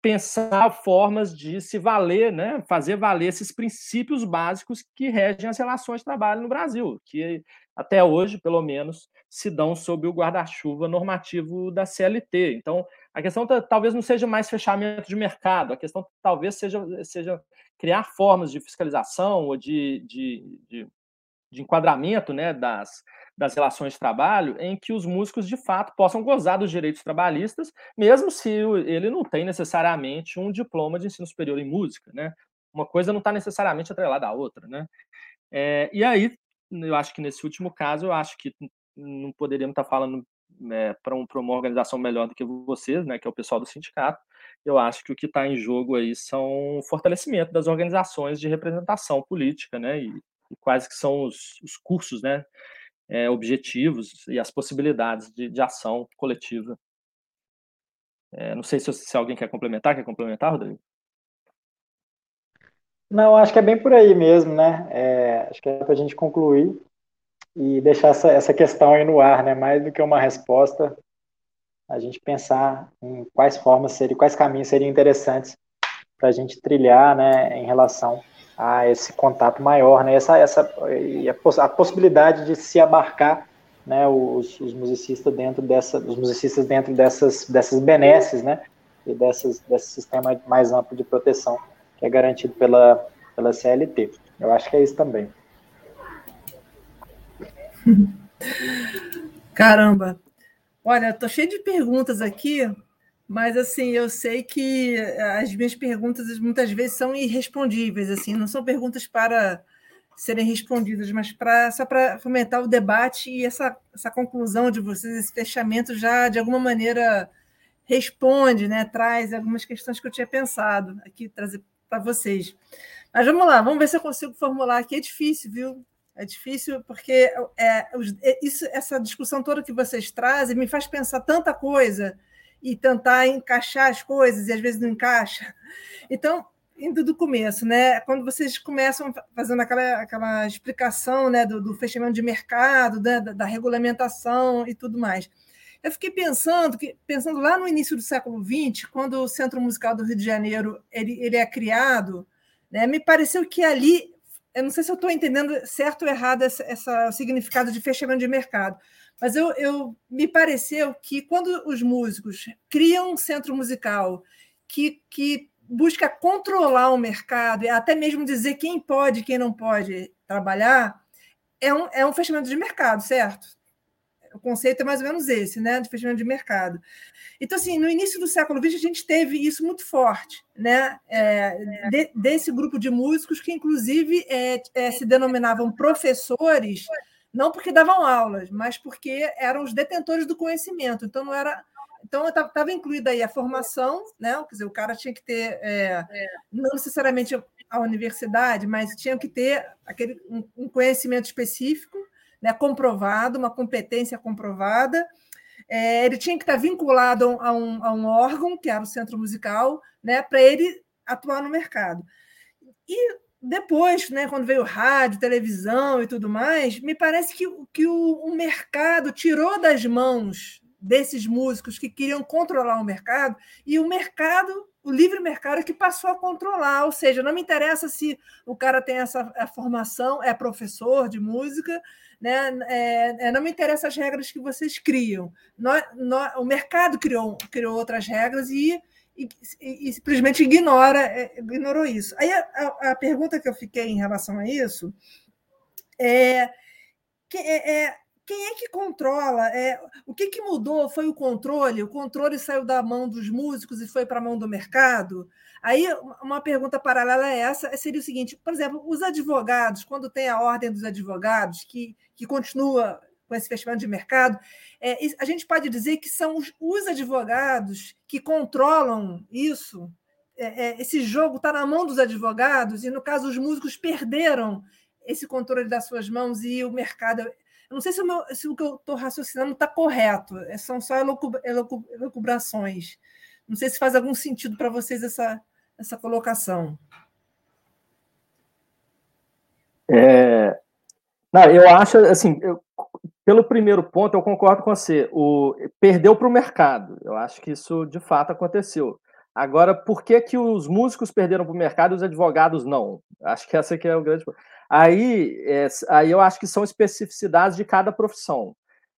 C: pensar formas de se valer, né, fazer valer esses princípios básicos que regem as relações de trabalho no Brasil, que até hoje, pelo menos, se dão sob o guarda-chuva normativo da CLT. Então, a questão talvez não seja mais fechamento de mercado, a questão talvez seja, seja criar formas de fiscalização ou de, de, de, de enquadramento né, das, das relações de trabalho em que os músicos de fato possam gozar dos direitos trabalhistas, mesmo se ele não tem necessariamente um diploma de ensino superior em música, né? Uma coisa não está necessariamente atrelada à outra, né? É, e aí, eu acho que nesse último caso, eu acho que não poderíamos estar falando é, para um, uma organização melhor do que vocês, né, que é o pessoal do sindicato. Eu acho que o que está em jogo aí são o fortalecimento das organizações de representação política, né, e quais que são os, os cursos, né, é, objetivos e as possibilidades de, de ação coletiva. É, não sei se, se alguém quer complementar, quer complementar, Rodrigo?
B: Não, acho que é bem por aí mesmo, né? É, acho que é para a gente concluir e deixar essa, essa questão aí no ar, né? Mais do que uma resposta, a gente pensar em quais formas seriam, quais caminhos seriam interessantes para a gente trilhar né, em relação a esse contato maior, né, essa, essa, e a, poss a possibilidade de se abarcar né, os, os, musicistas dentro dessa, os musicistas dentro dessas, dessas benesses, né, e dessas, desse sistema mais amplo de proteção que é garantido pela, pela CLT. Eu acho que é isso também.
A: Caramba! Olha, estou cheio de perguntas aqui, mas assim, eu sei que as minhas perguntas muitas vezes são irrespondíveis, assim, não são perguntas para serem respondidas, mas para só para fomentar o debate e essa, essa conclusão de vocês, esse fechamento já de alguma maneira responde, né, traz algumas questões que eu tinha pensado aqui trazer para vocês. Mas vamos lá, vamos ver se eu consigo formular aqui. É difícil, viu? É difícil porque é, é, isso, essa discussão toda que vocês trazem me faz pensar tanta coisa e tentar encaixar as coisas e às vezes não encaixa. Então, indo do começo, né? Quando vocês começam fazendo aquela, aquela explicação né, do, do fechamento de mercado, da, da, regulamentação e tudo mais. Eu fiquei pensando que, pensando lá no início do século XX, quando o Centro Musical do Rio de Janeiro ele, ele é criado, né, me pareceu que ali eu não sei se eu estou entendendo certo ou errado essa, essa, o significado de fechamento de mercado, mas eu, eu me pareceu que quando os músicos criam um centro musical que, que busca controlar o mercado e até mesmo dizer quem pode e quem não pode trabalhar, é um, é um fechamento de mercado, certo? O conceito é mais ou menos esse, né, de fechamento de mercado. Então, assim, no início do século XX, a gente teve isso muito forte, né, é, de, desse grupo de músicos que, inclusive, é, é, se denominavam professores, não porque davam aulas, mas porque eram os detentores do conhecimento. Então, não era então estava incluída aí a formação, né? Quer dizer, o cara tinha que ter é, não necessariamente a universidade, mas tinha que ter aquele um, um conhecimento específico né, comprovado, uma competência comprovada. É, ele tinha que estar vinculado a um, a um órgão, que era o centro musical, né, para ele atuar no mercado. E depois, né, quando veio rádio, televisão e tudo mais, me parece que, que o, o mercado tirou das mãos desses músicos que queriam controlar o mercado, e o mercado, o livre mercado, que passou a controlar. Ou seja, não me interessa se o cara tem essa formação, é professor de música, né? É, é, não me interessam as regras que vocês criam. O mercado criou, criou outras regras e, e, e, simplesmente ignora, é, ignorou isso. Aí a, a, pergunta que eu fiquei em relação a isso é, que, é, é quem é que controla? É, o que, que mudou foi o controle? O controle saiu da mão dos músicos e foi para a mão do mercado? Aí, uma pergunta paralela a essa seria o seguinte: por exemplo, os advogados, quando tem a ordem dos advogados, que, que continua com esse fechamento de mercado, é, a gente pode dizer que são os, os advogados que controlam isso. É, é, esse jogo está na mão dos advogados, e no caso, os músicos perderam esse controle das suas mãos e o mercado eu não sei se o, meu, se o que eu estou raciocinando está correto, é, são só elucubrações. Não sei se faz algum sentido para vocês essa, essa colocação.
C: É, não, eu acho assim, eu, pelo primeiro ponto, eu concordo com você. O, perdeu para o mercado. Eu acho que isso de fato aconteceu. Agora, por que, que os músicos perderam para o mercado e os advogados não? Acho que essa aqui é o grande. Aí, é, aí eu acho que são especificidades de cada profissão.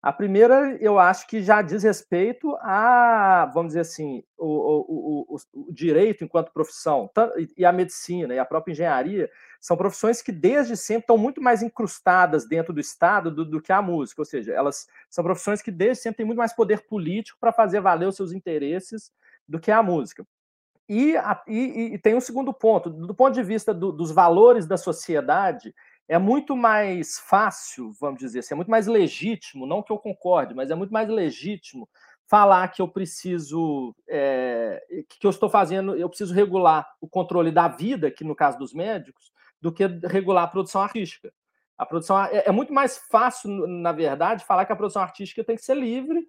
C: A primeira, eu acho que já diz respeito a, vamos dizer assim, o, o, o, o direito enquanto profissão, e a medicina e a própria engenharia, são profissões que desde sempre estão muito mais incrustadas dentro do Estado do, do, que a música, ou seja, elas são profissões que desde sempre têm muito mais poder político para fazer valer os seus interesses do que a música. E, e, e, tem um segundo ponto, do ponto de vista do, dos valores da sociedade, é muito mais fácil, vamos dizer assim, é muito mais legítimo, não que eu concorde, mas é muito mais legítimo falar que eu preciso, é, que eu estou fazendo, eu preciso regular o controle da vida, que no caso dos médicos, do que regular a produção artística. A produção é, é muito mais fácil, na verdade, falar que a produção artística tem que ser livre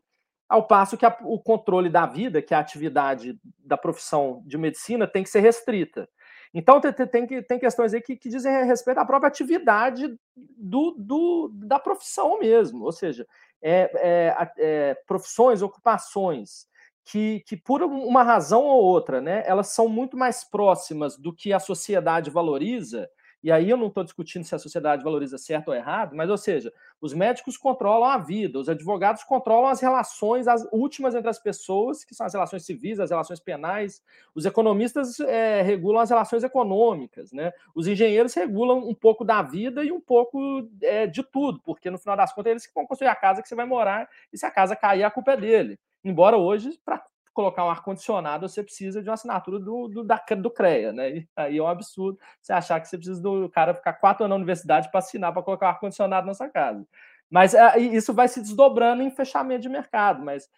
C: ao passo que a, o controle da vida, que é a atividade da profissão de medicina, tem que ser restrita. Então, tem, tem, tem questões aí que, que dizem respeito à própria atividade do, do da profissão mesmo, ou seja, é, é, é, profissões, ocupações que, que, por uma razão ou outra, né, elas são muito mais próximas do que a sociedade valoriza e aí eu não estou discutindo se a sociedade valoriza certo ou errado, mas, ou seja, os médicos controlam a vida, os advogados controlam as relações as últimas entre as pessoas, que são as relações civis, as relações penais, os economistas é, regulam as relações econômicas, né? os engenheiros regulam um pouco da vida e um pouco é, de tudo, porque no final das contas eles vão construir a casa que você vai morar, e se a casa cair, a culpa é dele. Embora hoje, para colocar um ar-condicionado, você precisa de uma assinatura do, do, da, do CREA, né? E aí é um absurdo você achar que você precisa do cara ficar quatro anos na universidade para assinar para colocar um ar-condicionado na sua casa. Mas é, isso vai se desdobrando em fechamento de mercado. Mas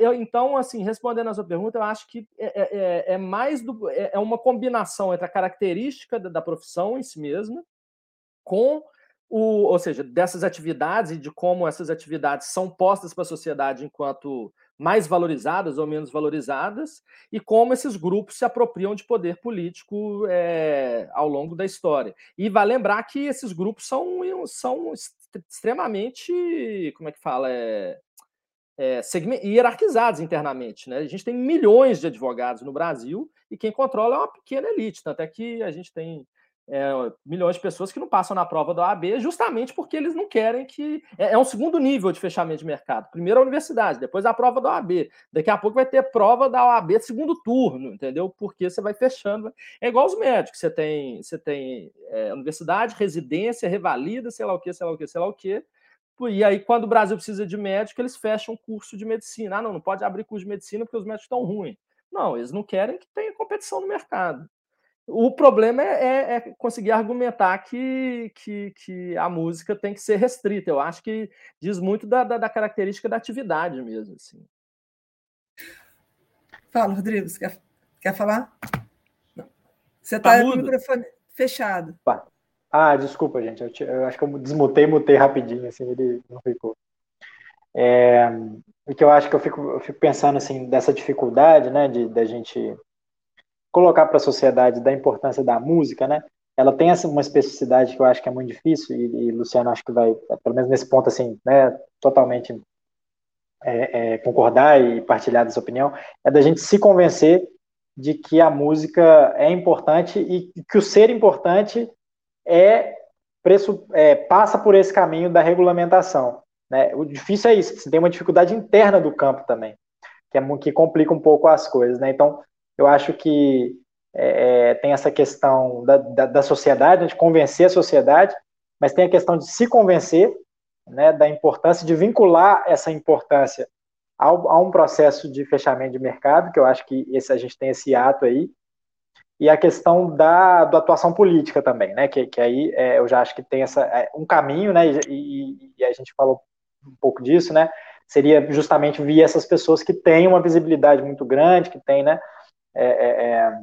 C: eu, então, assim, respondendo a sua pergunta, eu acho que é, é, é, é mais do, é, é, uma combinação entre a característica da, da profissão em si mesma, com o, ou seja, dessas atividades e de como essas atividades são postas para a sociedade enquanto mais valorizadas ou menos valorizadas, e como esses grupos se apropriam de poder político é, ao longo da história. E vai lembrar que esses grupos são, são extremamente, como é que fala, é, é, hierarquizados internamente. Né? A gente tem milhões de advogados no Brasil e quem controla é uma pequena elite, tanto é que a gente tem é, milhões de pessoas que não passam na prova da OAB justamente porque eles não querem que. É, é, um segundo nível de fechamento de mercado. Primeiro a universidade, depois a prova da OAB. Daqui a pouco vai ter prova da OAB segundo turno, entendeu? Porque você vai fechando. É igual os médicos. Você tem, você tem é, universidade, residência, revalida, sei lá o que, sei lá o que, sei lá o que. E aí, quando o Brasil precisa de médico, eles fecham curso de medicina. Ah, não, não pode abrir curso de medicina porque os médicos estão ruins. Não, eles não querem que tenha competição no mercado. O problema é, é, é, conseguir argumentar que, que, que, a música tem que ser restrita. Eu acho que diz muito da, da, da característica da atividade mesmo. Assim.
A: Fala, Rodrigo, você quer, quer falar? Não. Você está tá com o microfone fechado.
B: Ah, desculpa, gente. Eu, eu, acho que eu desmutei e mutei rapidinho, assim, ele não ficou. É, o que eu acho que eu fico, eu fico pensando assim dessa dificuldade, né, de da gente colocar para a sociedade da importância da música, né? Ela tem essa, uma especificidade que eu acho que é muito difícil e, e Luciano acho que vai, pelo menos nesse ponto assim, né, totalmente é, é, concordar e partilhar dessa opinião, é da gente se convencer de que a música é importante e que o ser importante é, preço, é passa por esse caminho da regulamentação. Né? O difícil é isso, tem uma dificuldade interna do campo também, que, é, que complica um pouco as coisas. Né? Então, eu acho que é, é, tem essa questão da, da, da, sociedade, de convencer a sociedade, mas tem a questão de se convencer né, da importância, de vincular essa importância ao, a um processo de fechamento de mercado, que eu acho que esse, a gente tem esse ato aí, e a questão da, da atuação política também, né, que, que aí é, eu já acho que tem essa, é, um caminho, né, e, e, a gente falou um pouco disso, né, seria justamente via essas pessoas que têm uma visibilidade muito grande, que têm, né, é, é, é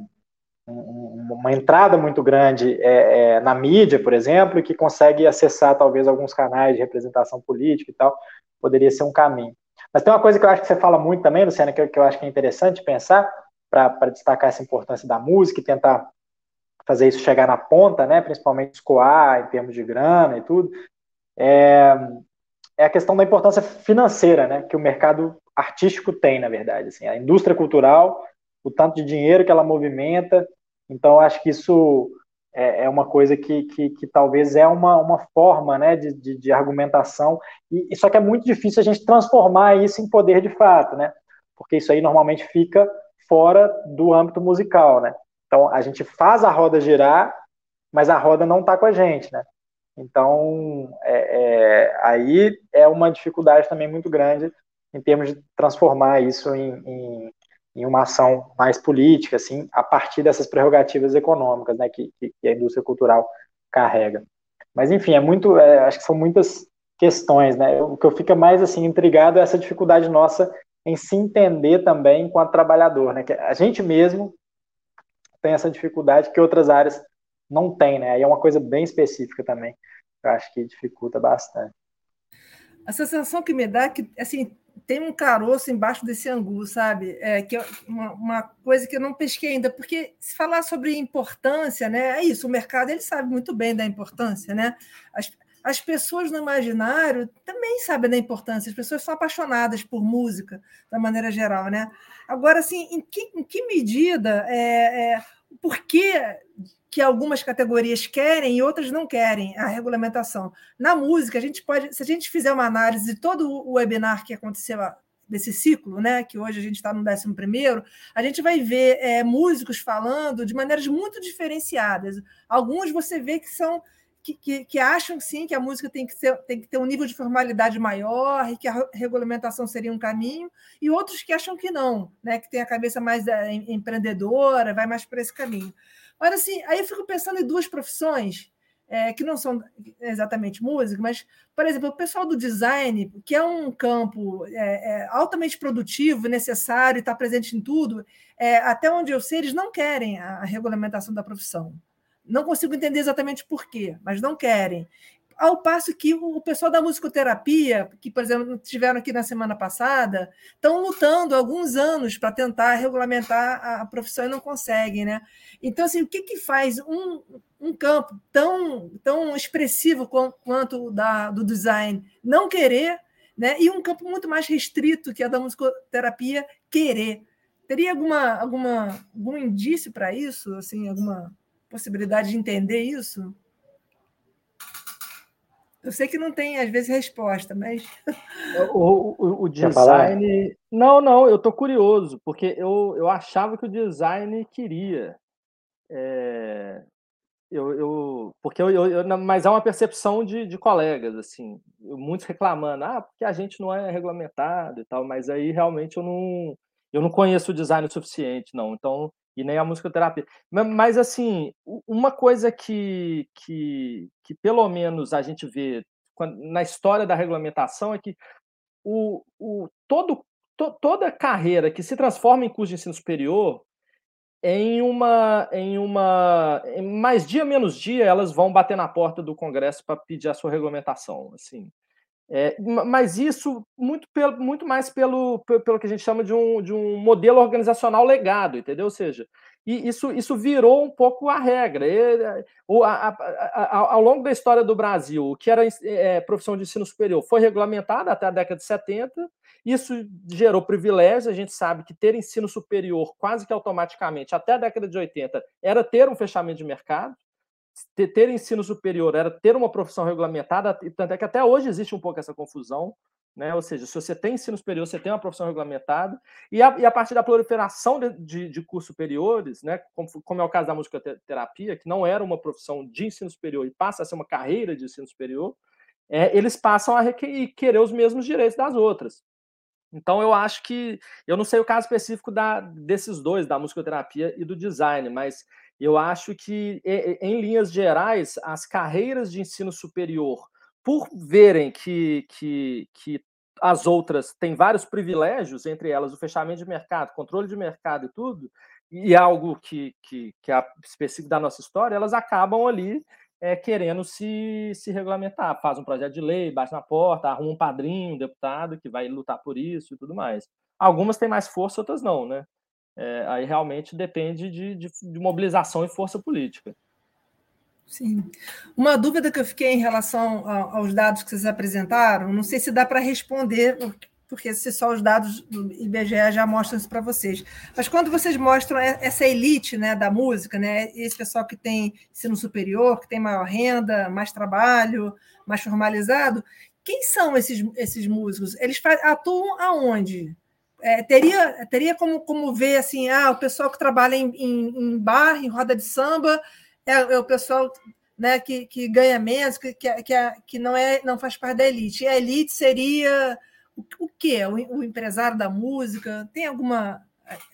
B: uma entrada muito grande é, na mídia, por exemplo, e que consegue acessar talvez alguns canais de representação política e tal, poderia ser um caminho. Mas tem uma coisa que eu acho que você fala muito também, Luciana, que eu, que eu acho que é interessante pensar, para destacar essa importância da música e tentar fazer isso chegar na ponta, né, principalmente escoar em termos de grana e tudo, é, é a questão da importância financeira né, que o mercado artístico tem, na verdade. Assim, a indústria cultural o tanto de dinheiro que ela movimenta. Então, acho que isso é, é uma coisa que, que, que, talvez é uma, uma forma né, de, de, de argumentação, e, só que é muito difícil a gente transformar isso em poder de fato, né? Porque isso aí normalmente fica fora do âmbito musical, né? Então, a gente faz a roda girar, mas a roda não está com a gente, né? Então, é, é, aí é uma dificuldade também muito grande em termos de transformar isso em, em, em uma ação mais política, assim, a partir dessas prerrogativas econômicas, né, que, que a indústria cultural carrega. Mas, enfim, é muito, é, acho que são muitas questões, né, o que eu fico mais, assim, intrigado é essa dificuldade nossa em se entender também enquanto trabalhador, né, que a gente mesmo tem essa dificuldade que outras áreas não têm, né, aí é uma coisa bem específica também, eu acho que dificulta bastante.
A: A sensação que me dá é que, assim, tem um caroço embaixo desse angu, sabe? É, que é uma, uma, coisa que eu não pesquei ainda, porque se falar sobre importância, né? É isso, o mercado ele sabe muito bem da importância, né? As, as pessoas no imaginário também sabem da importância, as pessoas são apaixonadas por música, da maneira geral, né? Agora, assim, em que, em que medida, é, é, por que, que algumas categorias querem e outras não querem a regulamentação? Na música, a gente pode, se a gente fizer uma análise de todo o webinar que aconteceu desse ciclo, né, que hoje a gente está no 11 primeiro, a gente vai ver é, músicos falando de maneiras muito diferenciadas. Alguns você vê que são que, que, que, acham sim que a música tem que, ser, tem que ter um nível de formalidade maior e que a regulamentação seria um caminho, e outros que acham que não, né? que tem a cabeça mais é, empreendedora, vai mais por esse caminho. Mas assim, aí eu fico pensando em duas profissões é, que não são exatamente música, mas, por exemplo, o pessoal do design, que é um campo é, é, altamente produtivo, necessário está presente em tudo, é, até onde eu sei, eles não querem a regulamentação da profissão. Não consigo entender exatamente por quê, mas não querem. Ao passo que o pessoal da musicoterapia, que, por exemplo, estiveram aqui na semana passada, estão lutando há alguns anos para tentar regulamentar a profissão e não conseguem. Né? Então, assim, o que, que faz um, um campo tão, tão expressivo quanto o da, do design não querer, né? e um campo muito mais restrito, que é da musicoterapia, querer? Teria alguma, alguma, algum indício para isso? Assim, alguma possibilidade de entender isso? Eu sei que não tem, às vezes, resposta, mas.
C: O, o, o design. Não, não, eu estou curioso, porque eu, eu achava que o design queria. É... Eu, eu, porque eu, eu, mas é uma percepção de, de colegas, assim, muitos reclamando, ah, porque a gente não é regulamentado e tal, mas aí realmente eu não, eu não conheço o design o suficiente, não. Então, e nem a musicoterapia. Mas, assim, uma coisa que, que, que pelo menos a gente vê na história da regulamentação é que o, o, todo, to, toda carreira que se transforma em curso de ensino superior, em uma, em uma, mais dia menos dia, elas vão bater na porta do Congresso para pedir a sua regulamentação, assim. É, mas isso muito, pelo, muito mais pelo, pelo que a gente chama de um, de um modelo organizacional legado, entendeu? Ou seja, e isso, isso virou um pouco a regra. E, a, a, a, ao longo da história do Brasil, o que era é, profissão de ensino superior foi regulamentado até a década de 70, isso gerou privilégios. A gente sabe que ter ensino superior quase que automaticamente, até a década de 80, era ter um fechamento de mercado ter, ensino superior era ter uma profissão regulamentada, tanto é que até hoje existe um pouco essa confusão, né? ou seja, se você tem ensino superior, você tem uma profissão regulamentada, e a, e a partir da proliferação de, de, de cursos superiores, né? como, como, é o caso da musicoterapia, que não era uma profissão de ensino superior e passa a ser uma carreira de ensino superior, é, eles passam a querer os mesmos direitos das outras. Então, eu acho que. Eu não sei o caso específico da, desses dois, da musicoterapia e do design, mas eu acho que, em linhas gerais, as carreiras de ensino superior, por verem que, que, que as outras têm vários privilégios, entre elas o fechamento de mercado, controle de mercado e tudo, e algo que, que, que é específico da nossa história, elas acabam ali é, querendo se, se regulamentar. Faz um projeto de lei, bate na porta, arruma um padrinho, um deputado que vai lutar por isso e tudo mais. Algumas têm mais força, outras não, né? É, aí realmente depende de, de, de, mobilização e força política.
A: Sim. Uma dúvida que eu fiquei em relação aos dados que vocês apresentaram, não sei se dá para responder, porque se só os dados do IBGE já mostram isso para vocês. Mas quando vocês mostram essa elite né, da música, né, esse pessoal que tem ensino superior, que tem maior renda, mais trabalho, mais formalizado, quem são esses, esses músicos? Eles atuam aonde? É, teria, teria como, como ver assim, ah, o pessoal que trabalha em, em, em bar, em roda de samba, é, é, o pessoal né, que, que ganha menos, que, que, que, é, que não, é, não faz parte da elite. E a elite seria o, o quê? O, o empresário da música? Tem alguma,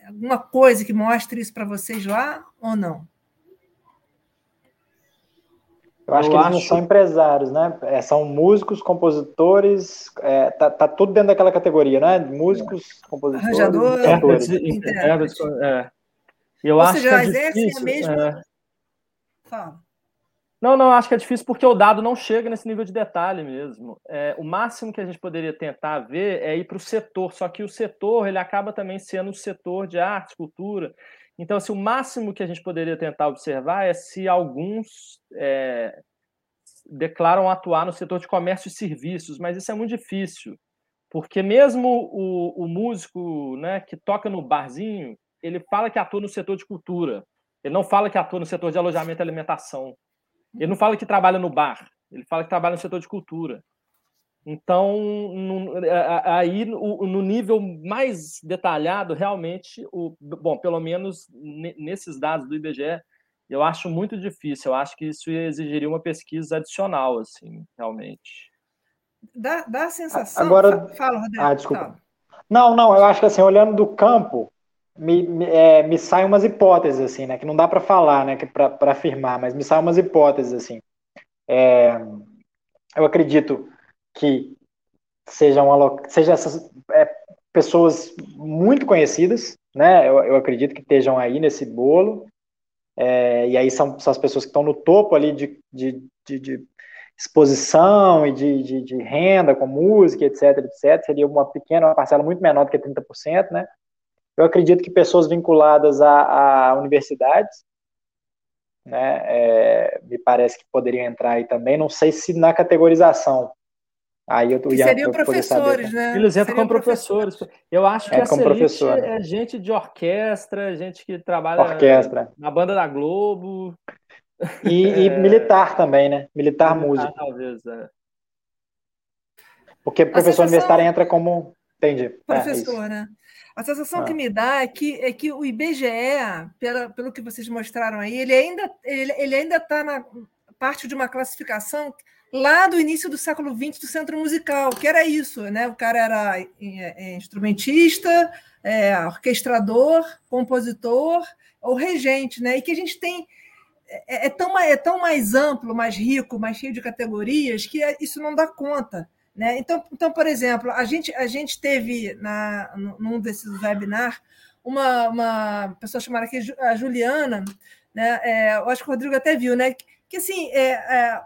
A: alguma coisa que mostre isso para vocês lá ou não?
B: Eu acho eu que eles acho... não são empresários, né? É, são músicos, compositores, é, tá, tá, tudo dentro daquela categoria, né? Músicos, compositores,
A: Arranjador,
C: é, Eu Ou acho seja, que é difícil, a mesma... É. Fala. Não, não, acho que é difícil porque o dado não chega nesse nível de detalhe mesmo. É, o máximo que a gente poderia tentar ver é ir para o setor, só que o setor ele acaba também sendo o setor de arte, cultura. Então, assim, o máximo que a gente poderia tentar observar é se alguns é, declaram atuar no setor de comércio e serviços, mas isso é muito difícil, porque mesmo o, o músico né, que toca no barzinho, ele fala que atua no setor de cultura, ele não fala que atua no setor de alojamento e alimentação, ele não fala que trabalha no bar, ele fala que trabalha no setor de cultura. Então, no, aí no, no, nível mais detalhado, realmente, o, bom, pelo menos nesses dados do IBGE, eu acho muito difícil. Eu acho que isso exigiria uma pesquisa adicional, assim, realmente.
A: Dá, dá a sensação.
B: Agora, fala, Rodrigo. Ah, desculpa. Fala. Não, não. Eu acho que assim, olhando do campo, me, me, é, me saem umas hipóteses assim, né? Que não dá para falar, né? Para afirmar, mas me saem umas hipóteses assim. É, eu acredito que sejam seja essas é, pessoas muito conhecidas, né? Eu, eu, acredito que estejam aí nesse bolo. É, e aí são, são as pessoas que estão no topo ali de, de, de, de exposição e de, de, de, renda com música, etc, etc. Seria uma pequena, uma parcela muito menor do que 30%, né? Eu acredito que pessoas vinculadas a, a universidades, né, é, me parece que poderiam entrar aí também. Não sei se na categorização Aí eu
A: que seriam professores, né?
C: Eles entram como professores. Eu acho que é, essa professor, é gente de orquestra, gente que trabalha
B: orquestra.
C: na banda da Globo.
B: E, e é... militar também, né? Militar, militar músico.
C: Talvez, é.
B: Porque professor sensação... universitário entra como. Entendi. É,
A: professor, é né? A sensação ah. que me dá é que, é que o IBGE, pela, pelo que vocês mostraram aí, ele ainda ele, ele ainda está na parte de uma classificação lá do início do século XX do centro musical, que era isso, né? O cara era é, é, instrumentista, é, orquestrador, compositor ou regente, né? E que a gente tem é, é, tão, é tão mais amplo, mais rico, mais cheio de categorias que isso não dá conta. Né? Então, então, por exemplo, a gente, a gente teve na, num desses webinars uma, uma pessoa chamada a Juliana, né? É, eu acho que o Rodrigo até viu, né? Que, que assim, é, é,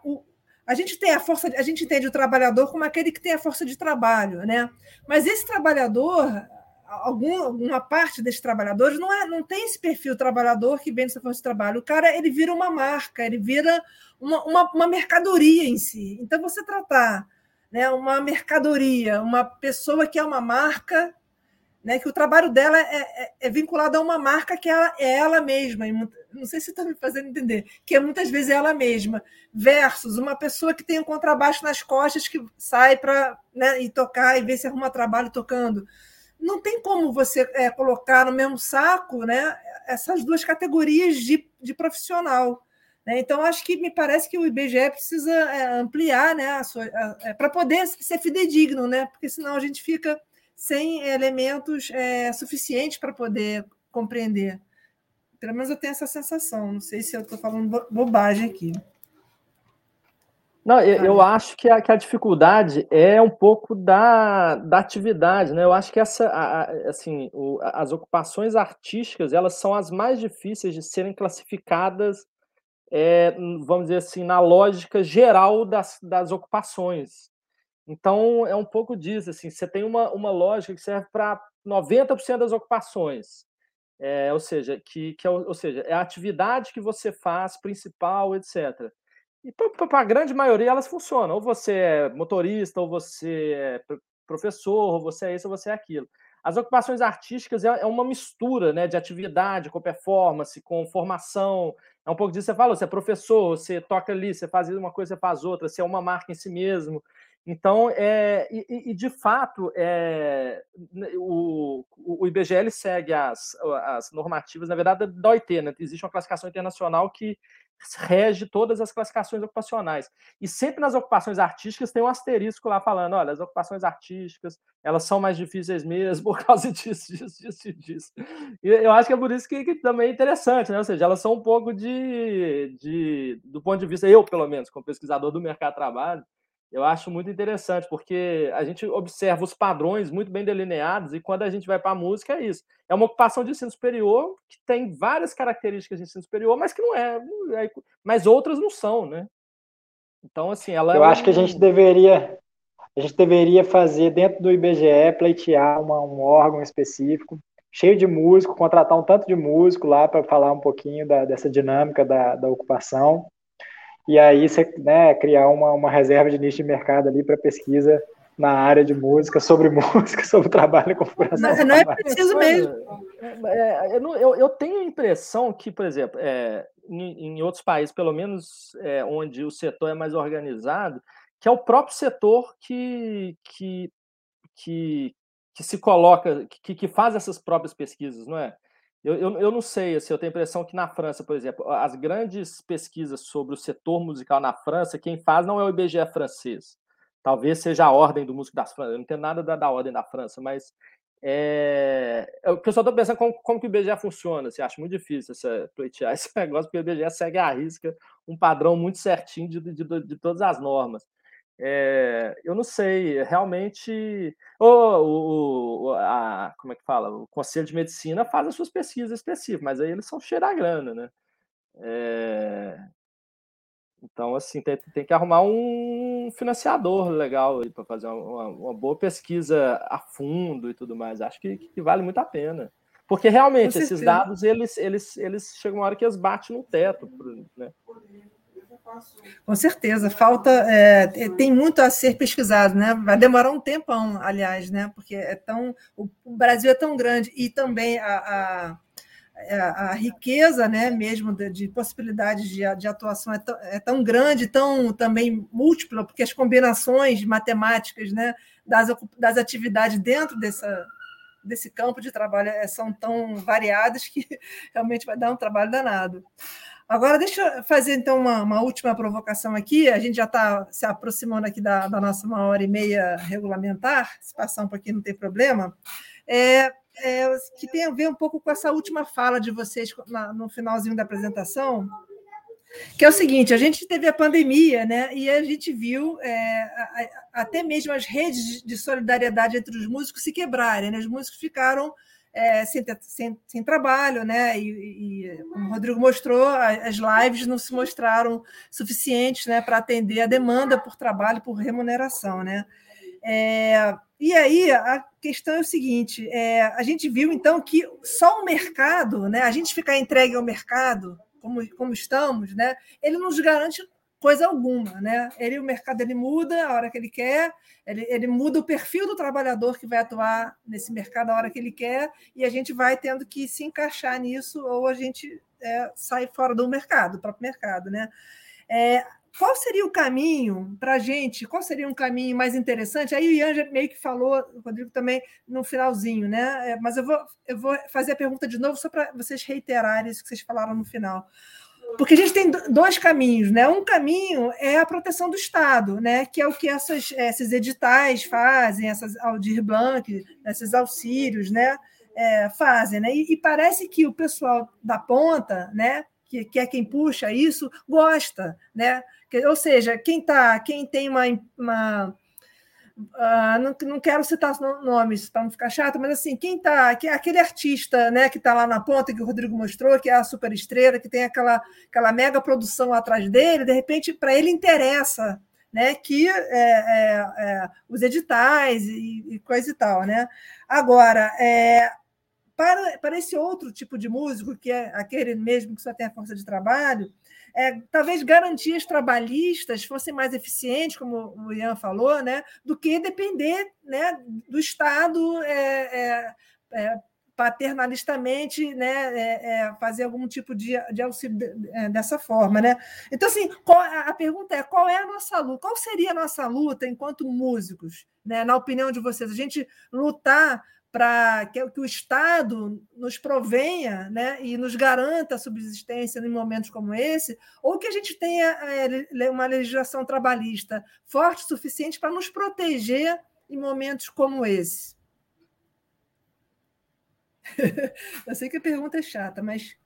A: a gente tem a força, a gente entende o trabalhador como aquele que tem a força de trabalho, né? Mas esse trabalhador, algum, alguma parte desses trabalhadores não, é, não tem esse perfil trabalhador que vem dessa força de trabalho. O cara ele vira uma marca, ele vira uma, uma, uma mercadoria em si. Então, você tratar né, uma mercadoria, uma pessoa que é uma marca, né, que o trabalho dela é, é, é, vinculado a uma marca que ela, é ela mesma. Não sei se está me fazendo entender, que é muitas vezes ela mesma, versus uma pessoa que tem um contrabaixo nas costas que sai para né, ir tocar e ver se arruma trabalho tocando. Não tem como você é, colocar no mesmo saco né, essas duas categorias de, de profissional. Né? Então, acho que me parece que o IBGE precisa é, ampliar né, é, para poder ser fidedigno, né? porque senão a gente fica sem elementos é, suficientes para poder compreender. Pelo menos eu tenho essa sensação. Não sei se eu estou falando bobagem aqui.
C: Não, eu, eu acho que a, que a, dificuldade é um pouco da, da atividade, né? Eu acho que essa, a, assim, o, as ocupações artísticas elas são as mais difíceis de serem classificadas, é, vamos dizer assim, na lógica geral das, das ocupações. Então, é um pouco disso, assim, você tem uma, uma lógica que serve para 90% das ocupações, é, ou seja, que, que é, ou seja, é a atividade que você faz, principal, etc. E para a grande maioria elas funcionam, ou você é motorista, ou você é professor, ou você é isso, ou você é aquilo. As ocupações artísticas é, é uma mistura né, de atividade com performance, com formação. É um pouco disso que você falou, você é professor, você toca ali, você faz uma coisa, você faz outra, você é uma marca em si mesmo. Então, é, e, e de fato, é, o, o IBGL segue as, as normativas, na verdade, da OIT, né? existe uma classificação internacional que rege todas as classificações ocupacionais. E sempre nas ocupações artísticas tem um asterisco lá falando, olha, as ocupações artísticas, elas são mais difíceis mesmo por causa disso, disso, disso, disso. E eu acho que é por isso que, que também é interessante, né? Ou seja, elas são um pouco de, de, do ponto de vista, eu, pelo menos, como pesquisador do mercado de trabalho, eu acho muito interessante, porque a gente observa os padrões muito bem delineados, e quando a gente vai para a música, é isso. É uma ocupação de ensino superior que tem várias características de ensino superior, mas que não é. é mas outras não são, né? Então, assim, ela.
B: Eu é acho que a gente deveria. A gente deveria fazer dentro do IBGE, pleitear uma, um órgão específico, cheio de músico, contratar um tanto de músico lá para falar um pouquinho da, dessa dinâmica da, da ocupação e aí você né, criar uma, uma reserva de nicho de mercado ali para pesquisa na área de música, sobre música, sobre trabalho e configuração.
A: Não, não é preciso mesmo.
C: É, eu, eu, eu, tenho a impressão que, por exemplo, é, em, em, outros países, pelo menos é, onde o setor é mais organizado, que é o próprio setor que, que, que, que se coloca, que, que faz essas próprias pesquisas, não é? Eu, eu, eu não sei, assim, eu tenho a impressão que na França, por exemplo, as grandes pesquisas sobre o setor musical na França, quem faz não é o IBGE francês. Talvez seja a ordem do músico das França. Eu não tenho nada da, da ordem da França, mas é... o pessoal está pensando como, como que o IBGE funciona. Você acha muito difícil essa, pleitear esse negócio, porque o IBGE segue à risca um padrão muito certinho de, de, de, de todas as normas. É, eu não sei, realmente. O, o, a, como é que fala? O Conselho de Medicina faz as suas pesquisas específicas, mas aí eles são cheira a grana, né? É, então, assim, tem, tem que arrumar um financiador legal para fazer uma, uma, boa pesquisa a fundo e tudo mais. Acho que, que vale muito a pena. Porque realmente esses dados eles, eles, eles chegam uma hora que eles batem no teto. Né?
A: Com certeza, falta é, tem muito a ser pesquisado, né? Vai demorar um tempão, aliás, né? Porque é tão o Brasil é tão grande e também a, a, é, a riqueza, né? Mesmo de, de possibilidades de, de atuação é tão, é tão, grande, tão também múltipla, porque as combinações matemáticas, né? Das, das atividades dentro dessa desse campo de trabalho é, são tão variadas que realmente vai dar um trabalho danado. Agora, deixa eu fazer então uma, uma última provocação aqui. A gente já está se aproximando aqui da, da, nossa uma hora e meia regulamentar, se passar um pouquinho não tem problema. É, é, que tem a ver um pouco com essa última fala de vocês na, no finalzinho da apresentação, que é o seguinte: a gente teve a pandemia, né? E a gente viu é, até mesmo as redes de solidariedade entre os músicos se quebrarem, né? Os músicos ficaram é, sem, sem, sem, trabalho, né? E, e, como o Rodrigo mostrou, as lives não se mostraram suficientes né, para atender a demanda por trabalho, por remuneração, né? É, e aí a questão é o seguinte: é, a gente viu então que só o mercado, né, a gente ficar entregue ao mercado, como, como estamos, né, ele nos garante coisa alguma, né? Ele o mercado ele muda a hora que ele quer, ele, ele muda o perfil do trabalhador que vai atuar nesse mercado a hora que ele quer e a gente vai tendo que se encaixar nisso ou a gente é, sai fora do mercado, do próprio mercado, né? É, qual seria o caminho para a gente? Qual seria um caminho mais interessante? Aí o Ian já meio que falou, o Rodrigo também no finalzinho, né? É, mas eu vou, eu vou fazer a pergunta de novo só para vocês reiterarem isso que vocês falaram no final. Porque a gente tem dois caminhos, né? Um caminho é a proteção do Estado, né? Que é o que essas, esses editais fazem, essas Aldir Blanc, esses auxílios, né? É, fazem, né? E, e, parece que o pessoal da ponta, né? Que, que é quem puxa isso, gosta, né? Que, ou seja, quem tá, quem tem uma, uma Uh, não, não, quero citar nomes para não ficar chato, mas assim, quem tá, que é aquele artista, né, que está lá na ponta que o Rodrigo mostrou, que é a super estrela, que tem aquela, aquela mega produção atrás dele, de repente para ele interessa, né, que é, é, é, os editais e, e, coisa e tal, né. Agora, é, para, para esse outro tipo de músico, que é aquele mesmo que só tem a força de trabalho, é, talvez garantias trabalhistas fossem mais eficientes, como o Ian falou, né, do que depender né, do Estado é, é, é paternalistamente né, é, é, fazer algum tipo de, de auxílio dessa forma. Né? Então, assim, qual, a pergunta é: qual é a nossa luta? Qual seria a nossa luta enquanto músicos? Né, na opinião de vocês, a gente lutar para que, que, o Estado nos provenha né, e nos garanta a subsistência em momentos como esse, ou que a gente tenha é, uma legislação trabalhista forte o suficiente para nos proteger em momentos como esse. eu sei que a pergunta é chata, mas.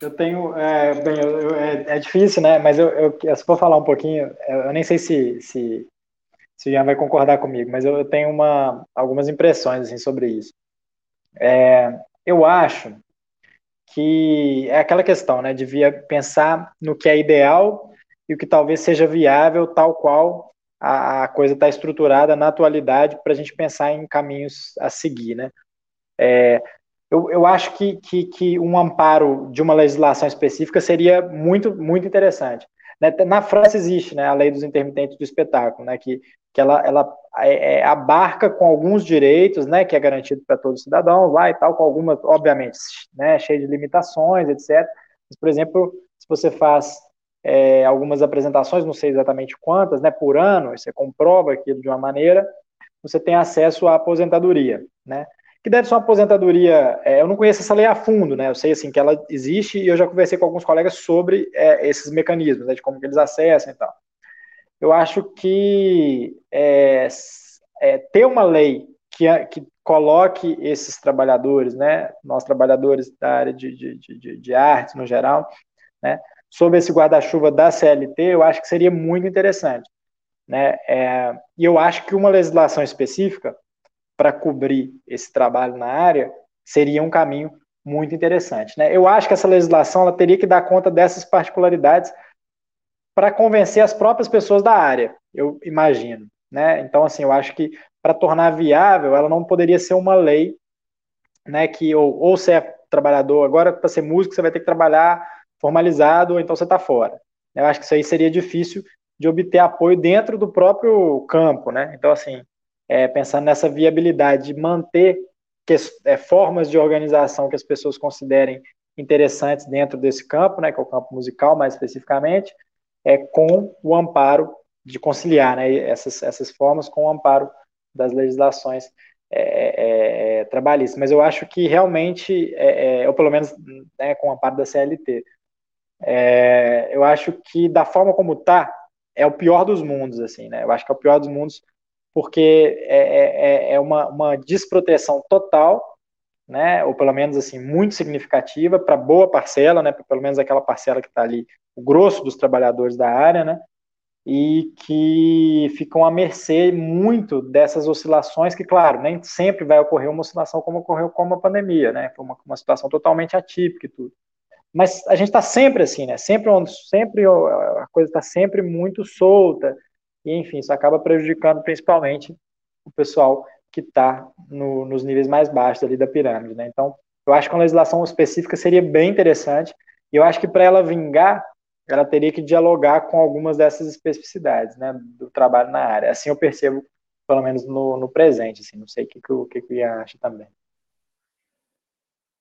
B: Eu tenho. É, bem, eu, eu, é, é, difícil, né? Mas eu, eu, se for falar um pouquinho, eu nem sei se, se o Ian vai concordar comigo, mas eu tenho uma, algumas impressões assim, sobre isso. É, eu acho que é aquela questão, né? Devia pensar no que é ideal e o que talvez seja viável, tal qual a, a coisa está estruturada na atualidade, para a gente pensar em caminhos a seguir, né? É, eu, eu acho que, que, que um amparo de uma legislação específica seria muito, muito interessante Né? Na França existe né, a lei dos intermitentes do espetáculo, né, que, que ela, ela é, é, abarca com alguns direitos, né, que é garantido para todos os cidadãos lá e tal, com algumas, obviamente, né, cheio de limitações, etc. Mas, por exemplo, se você faz é, algumas apresentações, não sei exatamente quantas, né, por ano, você comprova aquilo de uma maneira, você tem acesso à aposentadoria, né? Que deve ser uma aposentadoria, é, eu não conheço essa lei a fundo, né? Eu sei assim que ela existe e eu já conversei com alguns colegas sobre é, esses mecanismos, né, de como que eles acessam e tal. Eu acho que é, é ter uma lei que, que coloque esses trabalhadores, né, nós trabalhadores da área de, de, de, de artes no geral, né, sob esse guarda-chuva da CLT, eu acho que seria muito interessante. Né? É, e eu acho que uma legislação específica para cobrir esse trabalho na área seria um caminho muito interessante. Né? Eu acho que essa legislação ela teria que dar conta dessas particularidades para convencer as próprias pessoas da área, eu imagino. Né? Então, assim, eu acho que para tornar viável, ela não poderia ser uma lei né, que ou, ou você é trabalhador, agora para ser músico você vai ter que trabalhar formalizado, ou então você está fora. Eu acho que isso aí seria difícil de obter apoio dentro do próprio campo, né? Então, assim, é, pensando nessa viabilidade de manter que, é, formas de organização que as pessoas considerem interessantes dentro desse campo, né, que é o campo musical mais especificamente, é com o amparo de conciliar né, essas, essas formas com o amparo das legislações é, é, é trabalhistas. Mas eu acho que realmente, é, é, ou pelo menos né, com o amparo da CLT, eu acho que da forma como está, é o pior dos mundos, assim, né? Eu acho que é o pior dos mundos porque é, é, é uma, uma desproteção total, né? Ou pelo menos assim muito significativa para boa parcela, né? Pelo menos aquela parcela que está ali, o grosso dos trabalhadores da área, né? E que ficam à mercê muito dessas oscilações que, claro, nem sempre vai ocorrer uma oscilação como ocorreu com a pandemia, né? Foi uma, uma situação totalmente atípica e tudo. Mas a gente está sempre assim, né? Sempre, sempre a coisa está sempre muito solta e enfim, isso acaba prejudicando principalmente o pessoal que está no, nos níveis mais baixos ali da pirâmide, né? Então, eu acho que uma legislação específica seria bem interessante e eu acho que para ela vingar, ela teria que dialogar com algumas dessas especificidades, né, do trabalho na área. Assim eu percebo, pelo menos no, no presente, assim, não sei o que, que, o, que, que o Ian acha também.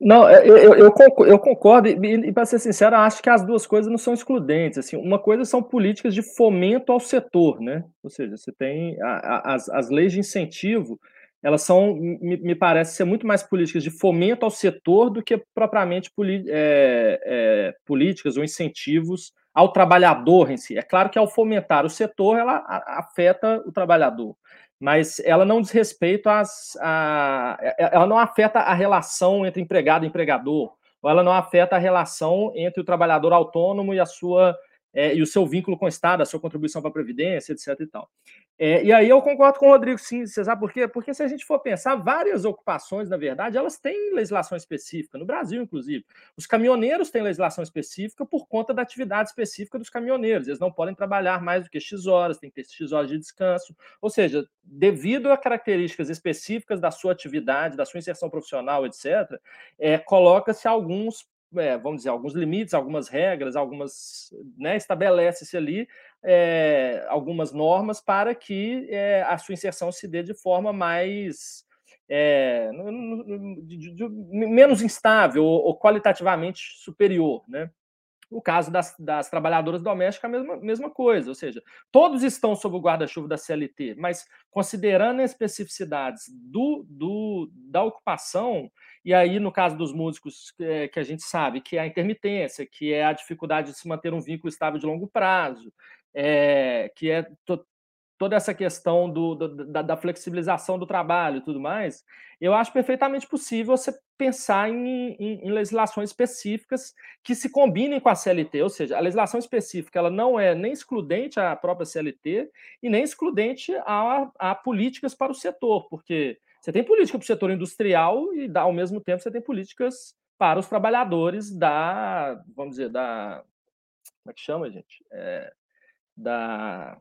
C: Não, é, eu, eu, eu concordo, e, e para ser sincero, acho que as duas coisas não são excludentes. Assim, uma coisa são políticas de fomento ao setor, né? Ou seja, você tem a, a, as, as leis de incentivo, elas são, me, me, parece ser muito mais políticas de fomento ao setor do que propriamente é, é, políticas ou incentivos ao trabalhador em si. É claro que ao fomentar o setor, ela afeta o trabalhador mas ela não diz respeito às. A, ela não afeta a relação entre empregado e empregador, ou ela não afeta a relação entre o trabalhador autônomo e a sua é, e o seu vínculo com o Estado, a sua contribuição para a Previdência, etc. E, tal. É, e aí eu concordo com o Rodrigo, sim. Você sabe por quê? Porque se a gente for pensar, várias ocupações, na verdade, elas têm legislação específica, no Brasil, inclusive. Os caminhoneiros têm legislação específica por conta da atividade específica dos caminhoneiros. Eles não podem trabalhar mais do que X horas, tem que ter X horas de descanso. Ou seja, devido a características específicas da sua atividade, da sua inserção profissional, etc., é, coloca-se alguns é, vamos dizer, alguns limites, algumas regras, algumas, né, estabelece-se ali é, algumas normas para que é, a sua inserção se dê de forma mais é, de, de, de, menos instável ou, ou, qualitativamente superior, né? O caso das, das trabalhadoras domésticas, a mesma, mesma coisa, ou seja, todos estão sob o guarda-chuva da CLT, mas considerando as especificidades do, do, da ocupação, e aí, no caso dos músicos, é, que a gente sabe que é a intermitência, que é a dificuldade de se manter um vínculo estável de longo prazo, é, que é to, toda essa questão do, do da, da, flexibilização do trabalho e tudo mais, eu acho perfeitamente possível você pensar em, em, em, legislações específicas que se combinem com a CLT, ou seja, a legislação específica ela não é nem excludente à própria CLT e nem excludente a, a políticas para o setor, porque você tem política para o setor industrial e, ao mesmo tempo, você tem políticas para os trabalhadores da, vamos dizer, da. Como é que chama, gente? É, da,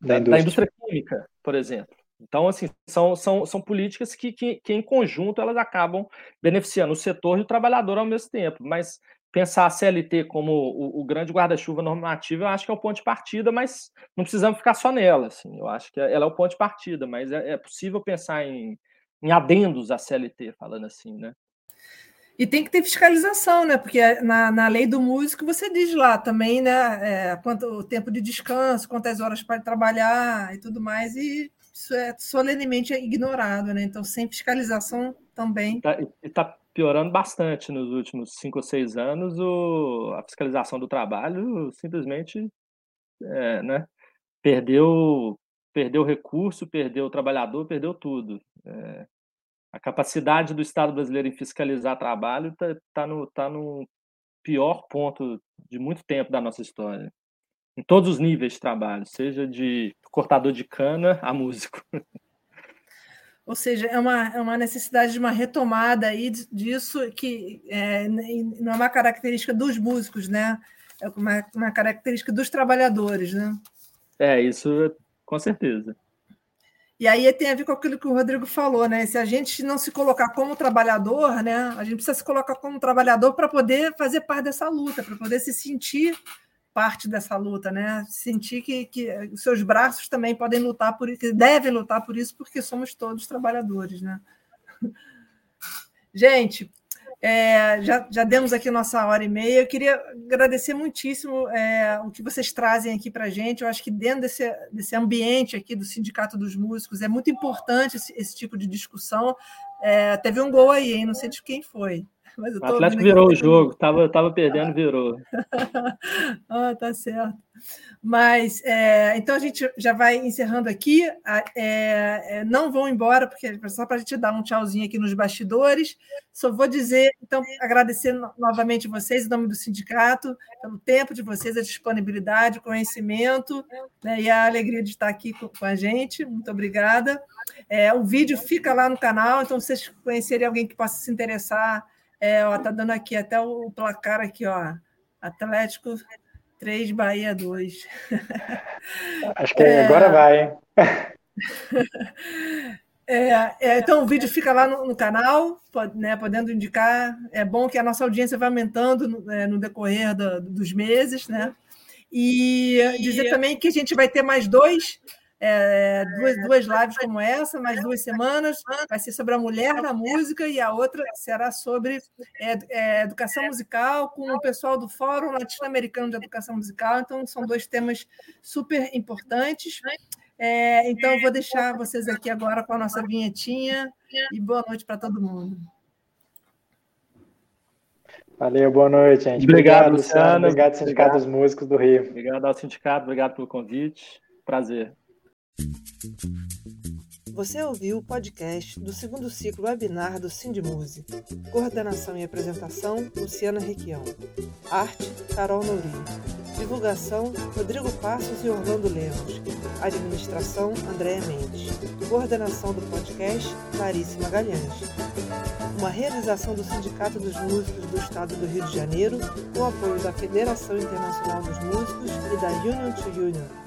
C: da, da, indústria. da indústria química, por exemplo. Então, assim, são, são, são políticas que, que, que, em conjunto, elas acabam beneficiando o setor e o trabalhador ao mesmo tempo. Mas pensar a CLT como o, o grande guarda-chuva normativo, eu acho que é o ponto de partida, mas não precisamos ficar só nela. Assim, eu acho que ela é o ponto de partida, mas é, é possível pensar em, em adendos à CLT, falando assim, né?
A: E tem que ter fiscalização, né? Porque na, na lei do músico você diz lá também, né? É, quanto o tempo de descanso, quantas horas para trabalhar e tudo mais, e isso é solenemente ignorado, né? Então, sem fiscalização também.
C: Tá, e está piorando bastante nos últimos cinco ou seis anos o, a fiscalização do trabalho simplesmente é, né? perdeu perdeu recurso, perdeu o trabalhador, perdeu tudo. É, a capacidade do Estado brasileiro em fiscalizar trabalho está tá no, tá no pior ponto de muito tempo da nossa história. Em todos os níveis de trabalho, seja de cortador de cana a músico.
A: Ou seja, é uma, é uma necessidade de uma retomada aí disso que é, não é uma característica dos músicos, né? É uma, uma característica dos trabalhadores, né?
C: É, isso com certeza.
A: E aí tem a ver com aquilo que o Rodrigo falou, né? Se a gente não se colocar como trabalhador, né? A gente precisa se colocar como trabalhador para poder fazer parte dessa luta, para poder se sentir parte dessa luta, né? Sentir que, que seus braços também podem lutar por isso, devem lutar por isso, porque somos todos trabalhadores, né? Gente, é, já, já demos aqui nossa hora e meia. Eu queria agradecer muitíssimo é, o que vocês trazem aqui para a gente. Eu acho que dentro desse, desse ambiente aqui do Sindicato dos Músicos é muito importante esse, esse tipo de discussão. É, teve um gol aí, hein? não sei de quem foi.
C: Mas o Atlético virou o jogo, estava tava perdendo, virou.
A: ah, tá certo. Mas é, então a gente já vai encerrando aqui. É, é, não vão embora, porque só para a gente dar um tchauzinho aqui nos bastidores. Só vou dizer, então, agradecer novamente vocês, em nome do sindicato, pelo tempo de vocês, a disponibilidade, o conhecimento né, e a alegria de estar aqui com, com a gente. Muito obrigada. É, o vídeo fica lá no canal, então, se vocês conhecerem alguém que possa se interessar é, ó, tá dando aqui até o placar aqui, ó. Atlético 3, Bahia 2.
B: Acho que é... agora vai, hein?
A: É, é, então o vídeo fica lá no, no, canal, pode, né, podendo indicar. É bom que a nossa audiência vai aumentando no, é, no decorrer do, dos meses, né? E dizer também que a gente vai ter mais dois é, duas, duas lives como essa, mais duas semanas. Vai ser sobre a mulher na música e a outra será sobre é, é, educação musical com o pessoal do Fórum Latino-Americano de Educação Musical. Então, são dois temas super importantes. É, então, eu vou deixar vocês aqui agora com a nossa vinhetinha e boa noite para todo mundo.
B: Valeu, boa noite, gente.
C: Obrigado, obrigado Luciano.
B: Obrigado, Sindicato obrigado. dos Músicos do Rio.
C: Obrigado ao sindicato, obrigado pelo convite. Prazer.
A: Você ouviu o podcast do segundo ciclo webinar do Sindimuse. Coordenação e apresentação, Luciana Requião. Arte, Carol Nouri. Divulgação, Rodrigo Passos e Orlando Lemos. Administração, Andréa Mendes. Coordenação do podcast, Clarice Magalhães. Uma realização do Sindicato dos Músicos do Estado do Rio de Janeiro, com apoio da Federação Internacional dos Músicos e da Union to Union.